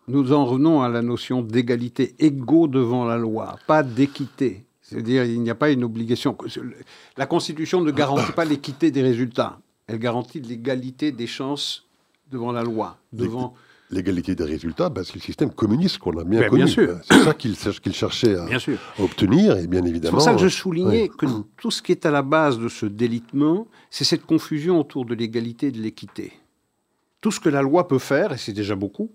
nous en revenons à la notion d'égalité, égaux devant la loi, pas d'équité. C'est-à-dire, il n'y a pas une obligation. La Constitution ne garantit pas l'équité des résultats. Elle garantit l'égalité des chances devant la loi, devant l'égalité des résultats, ben, c'est le système communiste qu'on a bien connu. C'est ça qu'il cherchait à, obtenir, et bien évidemment. C'est pour ça que je soulignais que tout ce qui est à la base de ce délitement, c'est cette confusion autour de l'égalité et de l'équité. Tout ce que la loi peut faire, et c'est déjà beaucoup,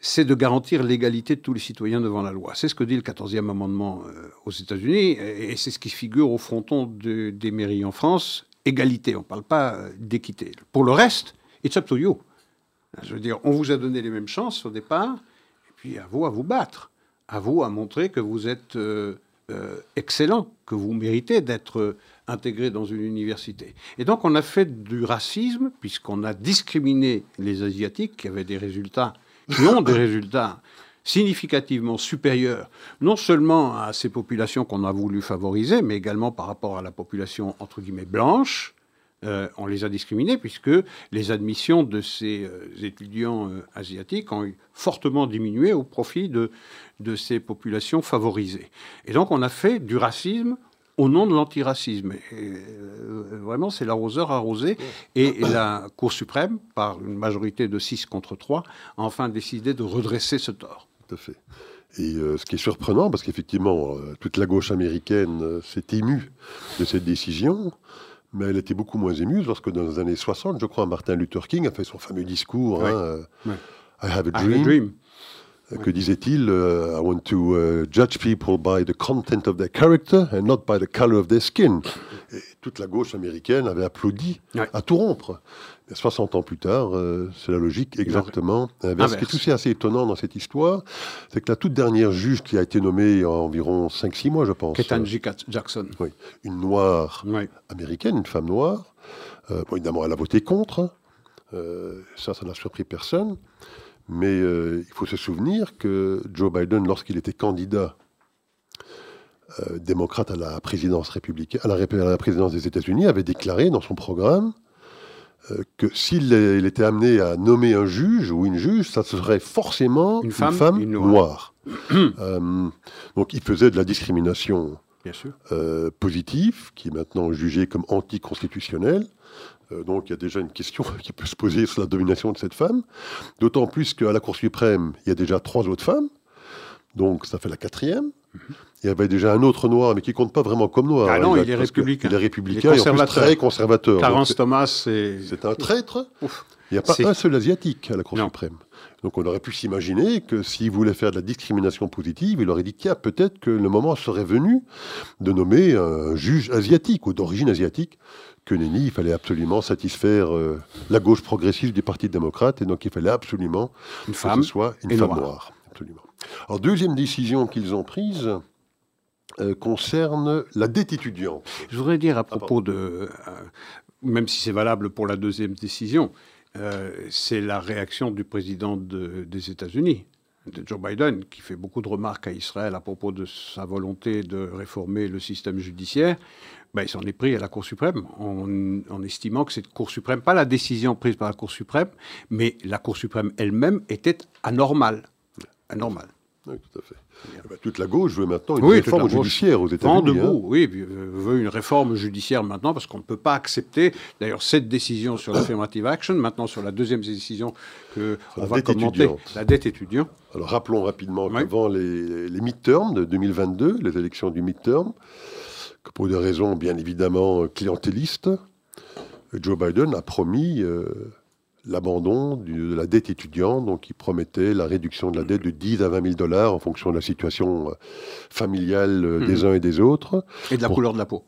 c'est de garantir l'égalité de tous les citoyens devant la loi. C'est ce que dit le 14e amendement euh, aux États-Unis, et c'est ce qui figure au fronton des mairies en France. Égalité, on ne parle pas euh, d'équité. Pour le reste, it's up to you. Je veux dire, on vous a donné les mêmes chances au départ, et puis à vous à vous battre, à vous à montrer que vous êtes euh, excellent, que vous méritez d'être intégrés dans une université. Et donc on a fait du racisme, puisqu'on a discriminé les Asiatiques qui avaient des résultats, qui ont des résultats significativement supérieurs, non seulement à ces populations qu'on a voulu favoriser, mais également par rapport à la population, entre guillemets, blanche. Euh, on les a discriminés puisque les admissions de ces euh, étudiants euh, asiatiques ont fortement diminué au profit de, de ces populations favorisées. Et donc on a fait du racisme au nom de l'antiracisme. Euh, vraiment, c'est l'arroseur arrosé. Et, la Cour suprême, par une majorité de 6 contre 3, a enfin décidé de redresser ce tort. Tout à fait. Et euh, ce qui est surprenant, parce qu'effectivement, euh, toute la gauche américaine s'est émue de cette décision, mais elle était beaucoup moins émue lorsque, dans les années 60, je crois, Martin Luther King a fait son fameux discours hein, I have a dream. Que disait-il euh, I want to uh, judge people by the content of their character and not by the color of their skin. Et toute la gauche américaine avait applaudi à tout rompre. 60 ans plus tard, euh, c'est la logique exactement inverse. Ce qui est aussi assez étonnant dans cette histoire, c'est que la toute dernière juge qui a été nommée en environ 5-6 mois, je pense. Ketanji Jackson. Oui, une noire américaine, une femme noire. Euh, évidemment, elle a voté contre. Euh, ça, ça n'a surpris personne. Mais il faut se souvenir que Joe Biden, lorsqu'il était candidat démocrate à la présidence républicaine, à la présidence des États-Unis, avait déclaré dans son programme euh, que s'il était amené à nommer un juge ou une juge, ça serait forcément une femme, noire. Euh, donc il faisait de la discrimination euh, positive, qui est maintenant jugée comme anticonstitutionnelle. Donc il y a déjà une question qui peut se poser sur la domination de cette femme. D'autant plus qu'à la Cour suprême, il y a déjà trois autres femmes. Donc ça fait la quatrième. Mhm. Il y avait déjà un autre noir, mais qui compte pas vraiment comme noir. Ah non, il, est républicain. Il est républicain et en plus très conservateur. Clarence Thomas, c'est... C'est un traître. Il n'y a pas un seul asiatique à la Cour suprême. Donc on aurait pu s'imaginer que s'il voulait faire de la discrimination positive, il aurait dit qu'il y a peut-être que le moment serait venu de nommer un juge asiatique ou d'origine asiatique. Que nenni, il fallait absolument satisfaire euh, la gauche progressiste du Parti démocrate et donc il fallait absolument une femme que ce soit une femme noire. Absolument. Alors deuxième décision qu'ils ont prise, euh, concerne la dette étudiante. Je voudrais dire à propos de, euh, même si c'est valable pour la deuxième décision, euh, c'est la réaction du président des États-Unis, de Joe Biden, qui fait beaucoup de remarques à Israël à propos de sa volonté de réformer le système judiciaire. Ben, il s'en est pris à la Cour suprême en, en, estimant que cette Cour suprême, pas la décision prise par la Cour suprême, mais la Cour suprême elle-même était anormale. Anormale. Oui, tout à fait. Eh ben, toute la gauche veut maintenant une réforme judiciaire aux États-Unis. debout, hein. oui, euh, veut une réforme judiciaire maintenant parce qu'on ne peut pas accepter, d'ailleurs, cette décision sur l'affirmative action, maintenant sur la deuxième décision que on va commenter, étudiante. la dette étudiante. Alors rappelons rapidement qu'avant les, les midterms de 2022, les élections du midterm, que pour des raisons bien évidemment clientélistes, Joe Biden a promis euh, l'abandon de la dette étudiante, donc il promettait la réduction de la dette de 10 à 20 000 dollars en fonction de la situation euh, familiale euh, des mhm. uns et des autres. Et de la couleur de la peau.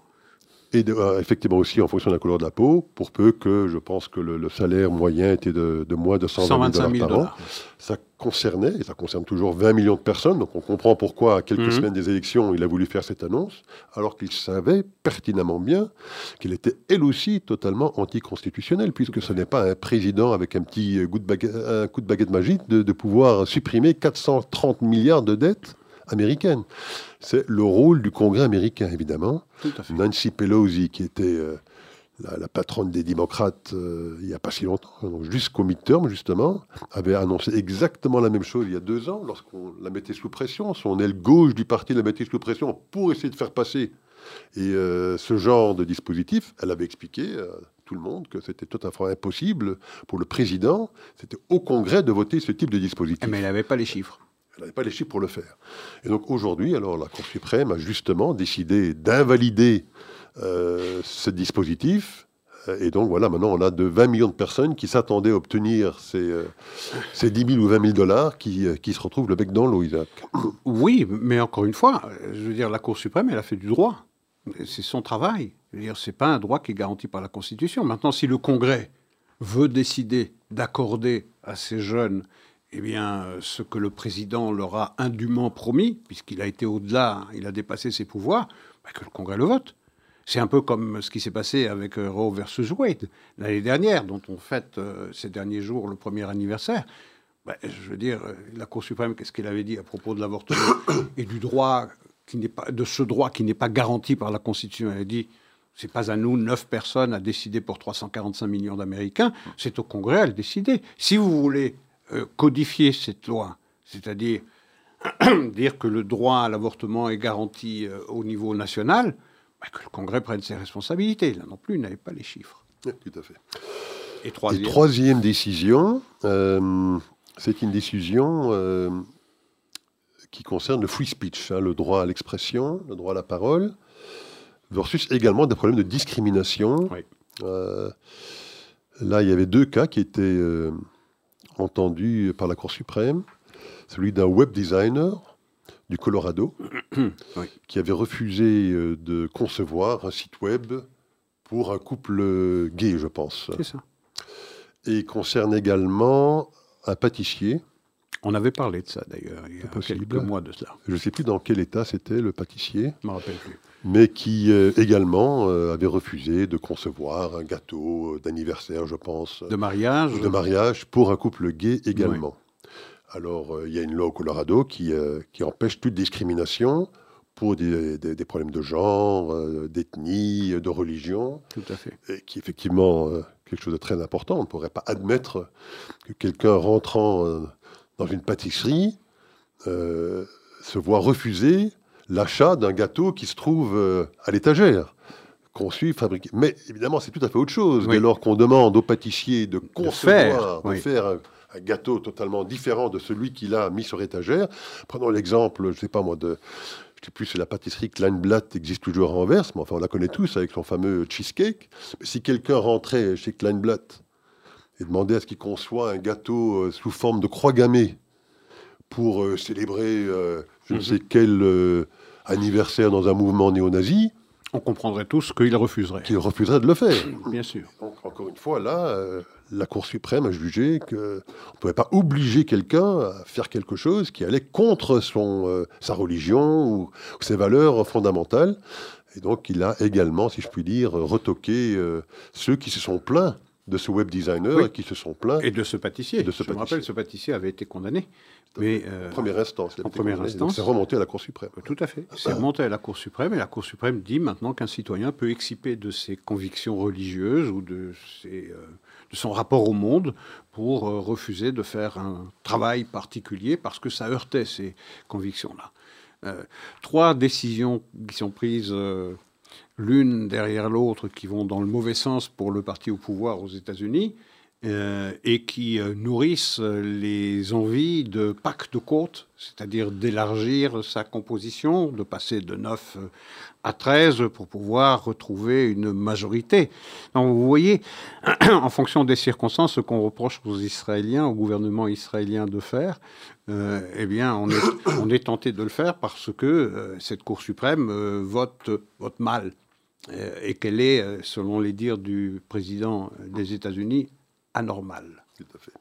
Et euh, effectivement aussi en fonction de la couleur de la peau, pour peu que je pense que le, salaire moyen était de, moins de 120 000 dollars par an. Ça concernait, et ça concerne toujours 20 millions de personnes, donc on comprend pourquoi à quelques mhm. semaines des élections il a voulu faire cette annonce, alors qu'il savait pertinemment bien qu'il était elle aussi totalement anticonstitutionnel, puisque ce n'est pas un président avec un petit coup de baguette, magique de, de pouvoir supprimer 430 milliards de dettes américaines. C'est le rôle du Congrès américain, évidemment. Nancy Pelosi, qui était euh, la, patronne des démocrates euh, il n'y a pas si longtemps, jusqu'au midterm, justement, avait annoncé exactement la même chose il y a deux ans, lorsqu'on la mettait sous pression. Son aile gauche du parti la mettait sous pression pour essayer de faire passer. Et euh, ce genre de dispositif, elle avait expliqué à tout le monde que c'était tout à fait impossible pour le président, c'était au Congrès de voter ce type de dispositif. Mais elle n'avait pas les chiffres. Elle n'avait pas les chiffres pour le faire. Et donc aujourd'hui, alors la Cour suprême a justement décidé d'invalider euh, ce dispositif. Et donc voilà, maintenant on a de 20 millions de personnes qui s'attendaient à obtenir ces, euh, ces 10 000 ou 20 000 dollars qui, euh, qui se retrouvent le bec dans l'eau, Isaac. Oui, mais encore une fois, je veux dire, la Cour suprême, elle a fait du droit. C'est son travail. Dire, c'est pas un droit qui est garanti par la Constitution. Maintenant, si le Congrès veut décider d'accorder à ces jeunes eh bien, ce que le président leur a indûment promis, puisqu'il a été au-delà, il a dépassé ses pouvoirs, bah, que le Congrès le vote. C'est un peu comme ce qui s'est passé avec euh, Roe versus Wade l'année dernière, dont on fête euh, ces derniers jours le premier anniversaire. Bah, je veux dire, euh, la Cour suprême, qu'est-ce qu'elle avait dit à propos de l'avortement et du droit qui n'est pas, de ce droit qui n'est pas garanti par la Constitution? Elle a dit c'est pas à nous, neuf personnes, à décider pour 345 millions d'Américains. C'est au Congrès à le décider. Si vous voulez euh, codifier cette loi, c'est-à-dire dire que le droit à l'avortement est garanti euh, au niveau national, bah, que le Congrès prenne ses responsabilités. Là non plus, il n'avait pas les chiffres. tout à fait. Et troisième, décision, euh, c'est une décision qui concerne le free speech, hein, le droit à l'expression, le droit à la parole, versus également des problèmes de discrimination. là, il y avait deux cas qui étaient entendu par la Cour suprême, celui d'un web designer du Colorado, qui avait refusé euh, de concevoir un site web pour un couple gay, je pense. C'est ça. Et concerne également un pâtissier. On avait parlé de ça d'ailleurs, il y a quelques mois de cela. Je ne sais plus dans quel état c'était le pâtissier. Je ne me rappelle plus. Mais qui euh, également euh, avait refusé de concevoir un gâteau d'anniversaire, je pense. De mariage De mariage pour un couple gay également. Alors, euh, il y a une loi au Colorado qui, qui empêche toute discrimination pour des, problèmes de genre, d'ethnie, de religion. Tout à fait. Et qui, effectivement, quelque chose de très important. On ne pourrait pas admettre que quelqu'un rentrant euh, dans une pâtisserie euh, se voit refuser l'achat d'un gâteau qui se trouve euh, à l'étagère, conçu, fabriqué. Mais évidemment, c'est tout à fait autre chose. Dès lors qu'on demande au pâtissier de concevoir, de faire, un, gâteau totalement différent de celui qu'il a mis sur étagère. Prenons l'exemple, je ne sais pas moi, de, je ne sais plus si la pâtisserie Kleinblatt existe toujours à Anvers, mais enfin on la connaît tous avec son fameux cheesecake. si quelqu'un rentrait chez Kleinblatt et demandait à ce qu'il conçoit un gâteau euh, sous forme de croix gammée pour euh, célébrer euh, je ne mhm. sais quel anniversaire dans un mouvement néo-nazi, on comprendrait tous qu'il refuserait. Qu'il refuserait de le faire. Bien sûr. Donc, encore une fois, là, la Cour suprême a jugé qu'on ne pouvait pas obliger quelqu'un à faire quelque chose qui allait contre son, euh, sa religion ou, ses valeurs fondamentales. Et donc, il a également, si je puis dire, retoqué euh, ceux qui se sont plaints de ce web designer qui se sont plaints. Et de ce pâtissier. De ce je me rappelle, ce pâtissier avait été condamné. Mais, euh, première instance. En première instance. C'est remonté à la Cour suprême. Tout à fait. C'est remonté à la Cour suprême et la Cour suprême dit maintenant qu'un citoyen peut exciper de ses convictions religieuses ou de ses de son rapport au monde pour euh, refuser de faire un travail particulier parce que ça heurtait ces convictions-là. Euh, trois décisions qui sont prises euh, l'une derrière l'autre qui vont dans le mauvais sens pour le parti au pouvoir aux États-Unis. et qui nourrissent les envies de pacte de côte, c'est-à-dire d'élargir sa composition, de passer de 9 à 13 pour pouvoir retrouver une majorité. Donc vous voyez, en fonction des circonstances, ce qu'on reproche aux Israéliens, au gouvernement israélien de faire, euh, eh bien, on est, tenté de le faire parce que euh, cette Cour suprême euh, vote, vote mal et qu'elle est, selon les dires du président des États-Unis, anormale. Tout à fait.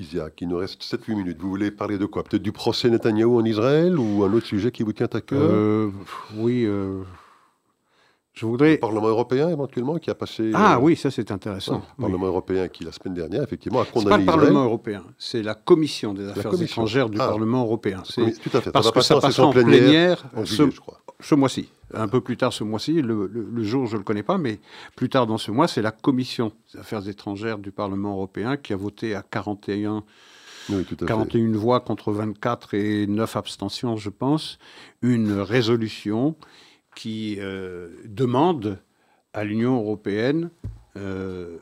Isaac, il nous reste 7-8 minutes. Vous voulez parler de quoi? Peut-être du procès Netanyahou en Israël ou un autre sujet qui vous tient à cœur? Euh, Oui, euh, je voudrais... Le Parlement européen, éventuellement, qui a passé... Ah euh, oui, ça c'est intéressant. le Parlement européen qui, la semaine dernière, effectivement, a condamné pas le Parlement européen, c'est la Commission des Affaires étrangères du ah. Parlement européen. Tout à fait. Parce que ça passe en plénière, je crois ce mois-ci. Un peu plus tard ce mois-ci, le, jour je ne le connais pas, mais plus tard dans ce mois, c'est la Commission des affaires étrangères du Parlement européen qui a voté à 41, 41 voix contre 24 et 9 abstentions, je pense, une résolution qui euh, demande à l'Union européenne euh,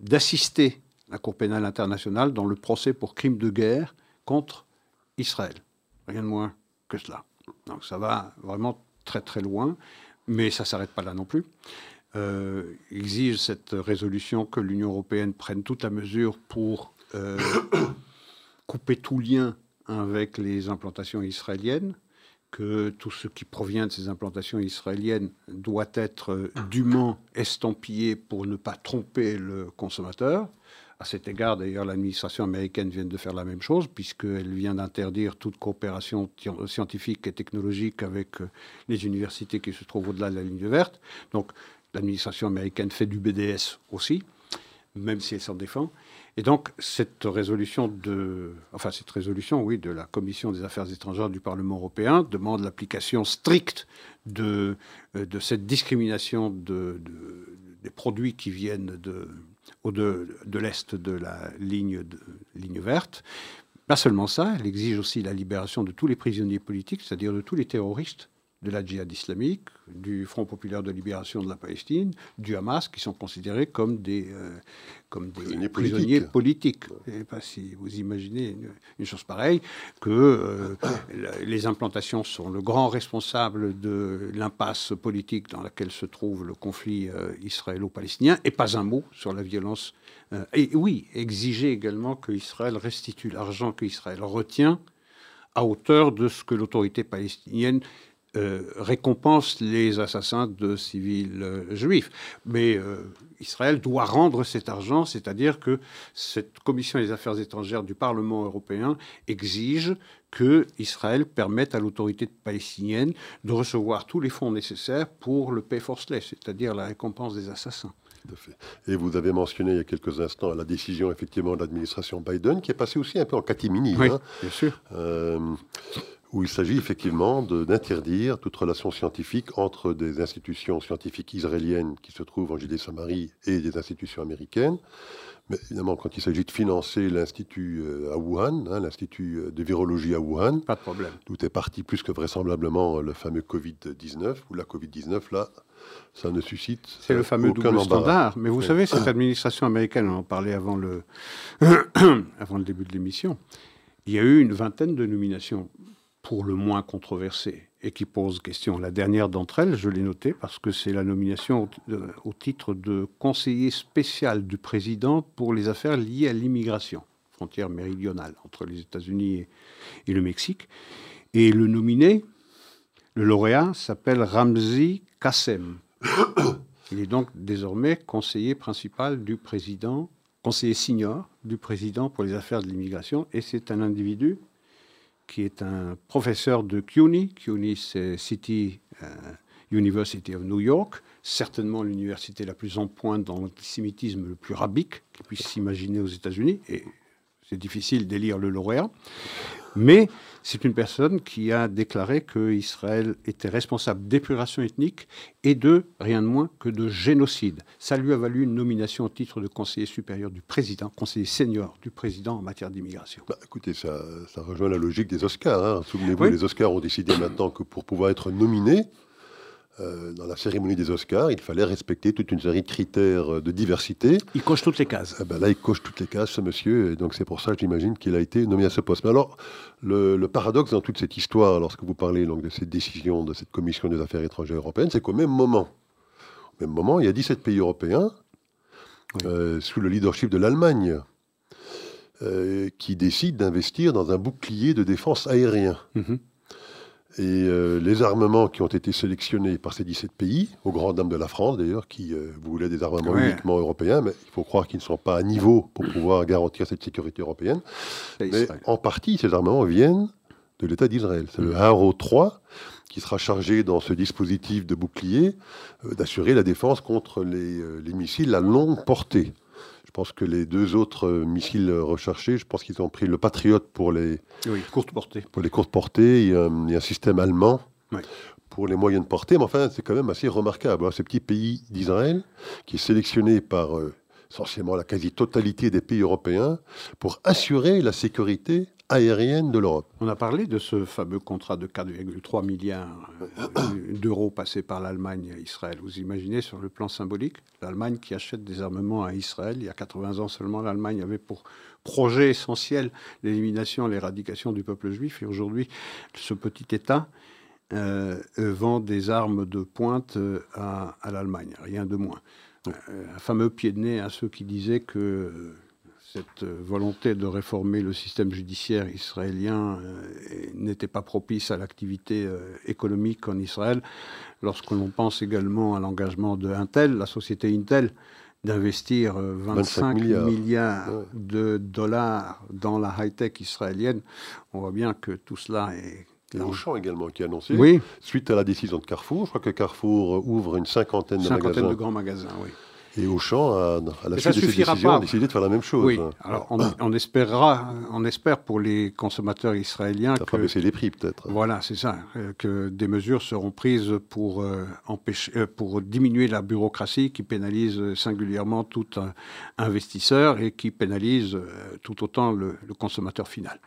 d'assister la Cour pénale internationale dans le procès pour crimes de guerre contre Israël. Rien de moins que cela. Donc ça va vraiment très très loin, mais ça ne s'arrête pas là non plus. Euh, exige cette résolution que l'Union européenne prenne toute la mesure pour euh, couper tout lien avec les implantations israéliennes, que tout ce qui provient de ces implantations israéliennes doit être dûment estampillé pour ne pas tromper le consommateur, à cet égard, d'ailleurs, l'administration américaine vient de faire la même chose, puisqu'elle vient d'interdire toute coopération scientifique et technologique avec euh, les universités qui se trouvent au-delà de la ligne verte. Donc, l'administration américaine fait du BDS aussi, même si elle s'en défend. Et donc, cette résolution de, enfin, cette résolution, oui, de la Commission des affaires étrangères du Parlement européen demande l'application stricte de, euh, de cette discrimination de, des produits qui viennent de, au de, de l'est de la ligne, ligne verte. Pas seulement ça, elle exige aussi la libération de tous les prisonniers politiques, c'est-à-dire de tous les terroristes de la djihad islamique, du Front populaire de libération de la Palestine, du Hamas, qui sont considérés comme des, euh, comme des prisonniers, politiques. Je ne sais pas si vous imaginez une, chose pareille, que euh, les implantations sont le grand responsable de l'impasse politique dans laquelle se trouve le conflit euh, israélo-palestinien, et pas un mot sur la violence. et oui, exiger également qu'Israël restitue l'argent qu'Israël retient à hauteur de ce que l'autorité palestinienne euh, récompense les assassins de civils euh, juifs. Mais euh, Israël doit rendre cet argent, c'est-à-dire que cette commission des affaires étrangères du Parlement européen exige que Israël permette à l'autorité palestinienne de recevoir tous les fonds nécessaires pour le pay forceless, c'est-à-dire la récompense des assassins. Et vous avez mentionné il y a quelques instants la décision effectivement de l'administration Biden qui est passée aussi un peu en catimini. Oui, hein. bien sûr où il s'agit effectivement d'interdire toute relation scientifique entre des institutions scientifiques israéliennes qui se trouvent en Judée-Samarie et des institutions américaines. Mais évidemment, quand il s'agit de financer l'Institut euh, à Wuhan, hein, l'Institut de virologie à Wuhan, pas de problème. Tout est parti plus que vraisemblablement le fameux Covid-19, ou la Covid-19, là, ça ne suscite C'est le fameux double standard. Mais vous savez, cette administration américaine, on en parlait avant le, avant le début de l'émission, il y a eu une vingtaine de nominations pour le moins controversée et qui pose question. La dernière d'entre elles, je l'ai notée parce que c'est la nomination au, titre de conseiller spécial du président pour les affaires liées à l'immigration, frontière méridionale entre les États-Unis et, le Mexique. Et le nominé, le lauréat, s'appelle Ramzi Kassem. Il est donc désormais conseiller principal du président, conseiller senior du président pour les affaires de l'immigration, et c'est un individu qui est un professeur de CUNY. CUNY, c'est City euh, University of New York, certainement l'université la plus en pointe dans l'antisémitisme le plus rabique qui puisse s'imaginer aux États-Unis. C'est difficile d'élire le lauréat. Mais c'est une personne qui a déclaré qu'Israël était responsable d'épuration ethnique et de rien de moins que de génocide. Ça lui a valu une nomination au titre de conseiller supérieur du président, conseiller senior du président en matière d'immigration. Bah, écoutez, ça, rejoint la logique des Oscars. Hein. Souvenez-vous, les Oscars ont décidé maintenant que pour pouvoir être nominé, euh, dans la cérémonie des Oscars, il fallait respecter toute une série de critères euh, de diversité. Il coche toutes les cases. Eh ben là, il coche toutes les cases, ce monsieur, et donc c'est pour ça, j'imagine, qu'il a été nommé à ce poste. Mais alors, le, paradoxe dans toute cette histoire, lorsque vous parlez donc, de cette décision de cette commission des affaires étrangères européennes, c'est qu'au même moment, au même moment, il y a 17 pays européens, euh, sous le leadership de l'Allemagne, qui décident d'investir dans un bouclier de défense aérien. Mm-hmm. Et euh, les armements qui ont été sélectionnés par ces 17 pays, aux grandes dames de la France d'ailleurs, qui euh, voulaient des armements uniquement européens, mais il faut croire qu'ils ne sont pas à niveau pour pouvoir garantir cette sécurité européenne. Mais en partie, ces armements viennent de l'État d'Israël. C'est le Haro 3 qui sera chargé dans ce dispositif de bouclier euh, d'assurer la défense contre les, les missiles à longue portée. Je pense que les deux autres euh, missiles recherchés, je pense qu'ils ont pris le Patriot pour les courtes portées. Pour les courtes portées, il y a, un système allemand pour les moyennes portées, mais enfin c'est quand même assez remarquable. Hein, ce petit pays d'Israël qui est sélectionné par euh, essentiellement la quasi-totalité des pays européens pour assurer la sécurité aérienne de l'Europe. On a parlé de ce fameux contrat de 4,3 milliards euh, d'euros passé par l'Allemagne à Israël. Vous imaginez sur le plan symbolique, l'Allemagne qui achète des armements à Israël. Il y a 80 ans seulement, l'Allemagne avait pour projet essentiel l'élimination, l'éradication du peuple juif. Et aujourd'hui, ce petit État euh, vend des armes de pointe euh, à l'Allemagne, rien de moins. Un fameux pied de nez à ceux qui disaient que cette volonté de réformer le système judiciaire israélien euh, n'était pas propice à l'activité euh, économique en Israël. Lorsque l'on pense également à l'engagement de Intel, la société Intel, d'investir 25, euh, milliards, de dollars dans la high-tech israélienne, on voit bien que tout cela est et Auchan également qui a annoncé, oui. suite à la décision de Carrefour, je crois que Carrefour ouvre une cinquantaine de cinquantaine de grands magasins, oui. Et Auchan, à, à la suite de cette décision, a décidé de faire la même chose. Oui, alors on, espérera, on espère pour les consommateurs israéliens ça que... baisser les prix peut-être. Voilà, c'est ça, euh, que des mesures seront prises pour, euh, empêcher, euh, pour diminuer la bureaucratie qui pénalise singulièrement tout investisseur et qui pénalise tout autant le consommateur final.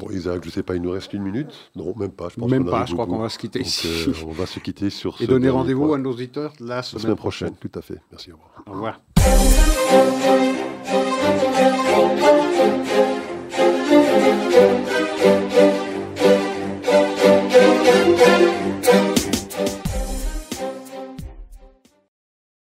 Bon, Isaac, je ne sais pas, il nous reste une minute Non, même pas. Je pense même pas, je crois qu'on va se quitter ici. Euh, on va se quitter sur Et donner rendez-vous à nos auditeurs la semaine, prochaine. Tout à fait. Merci, au revoir. Au revoir.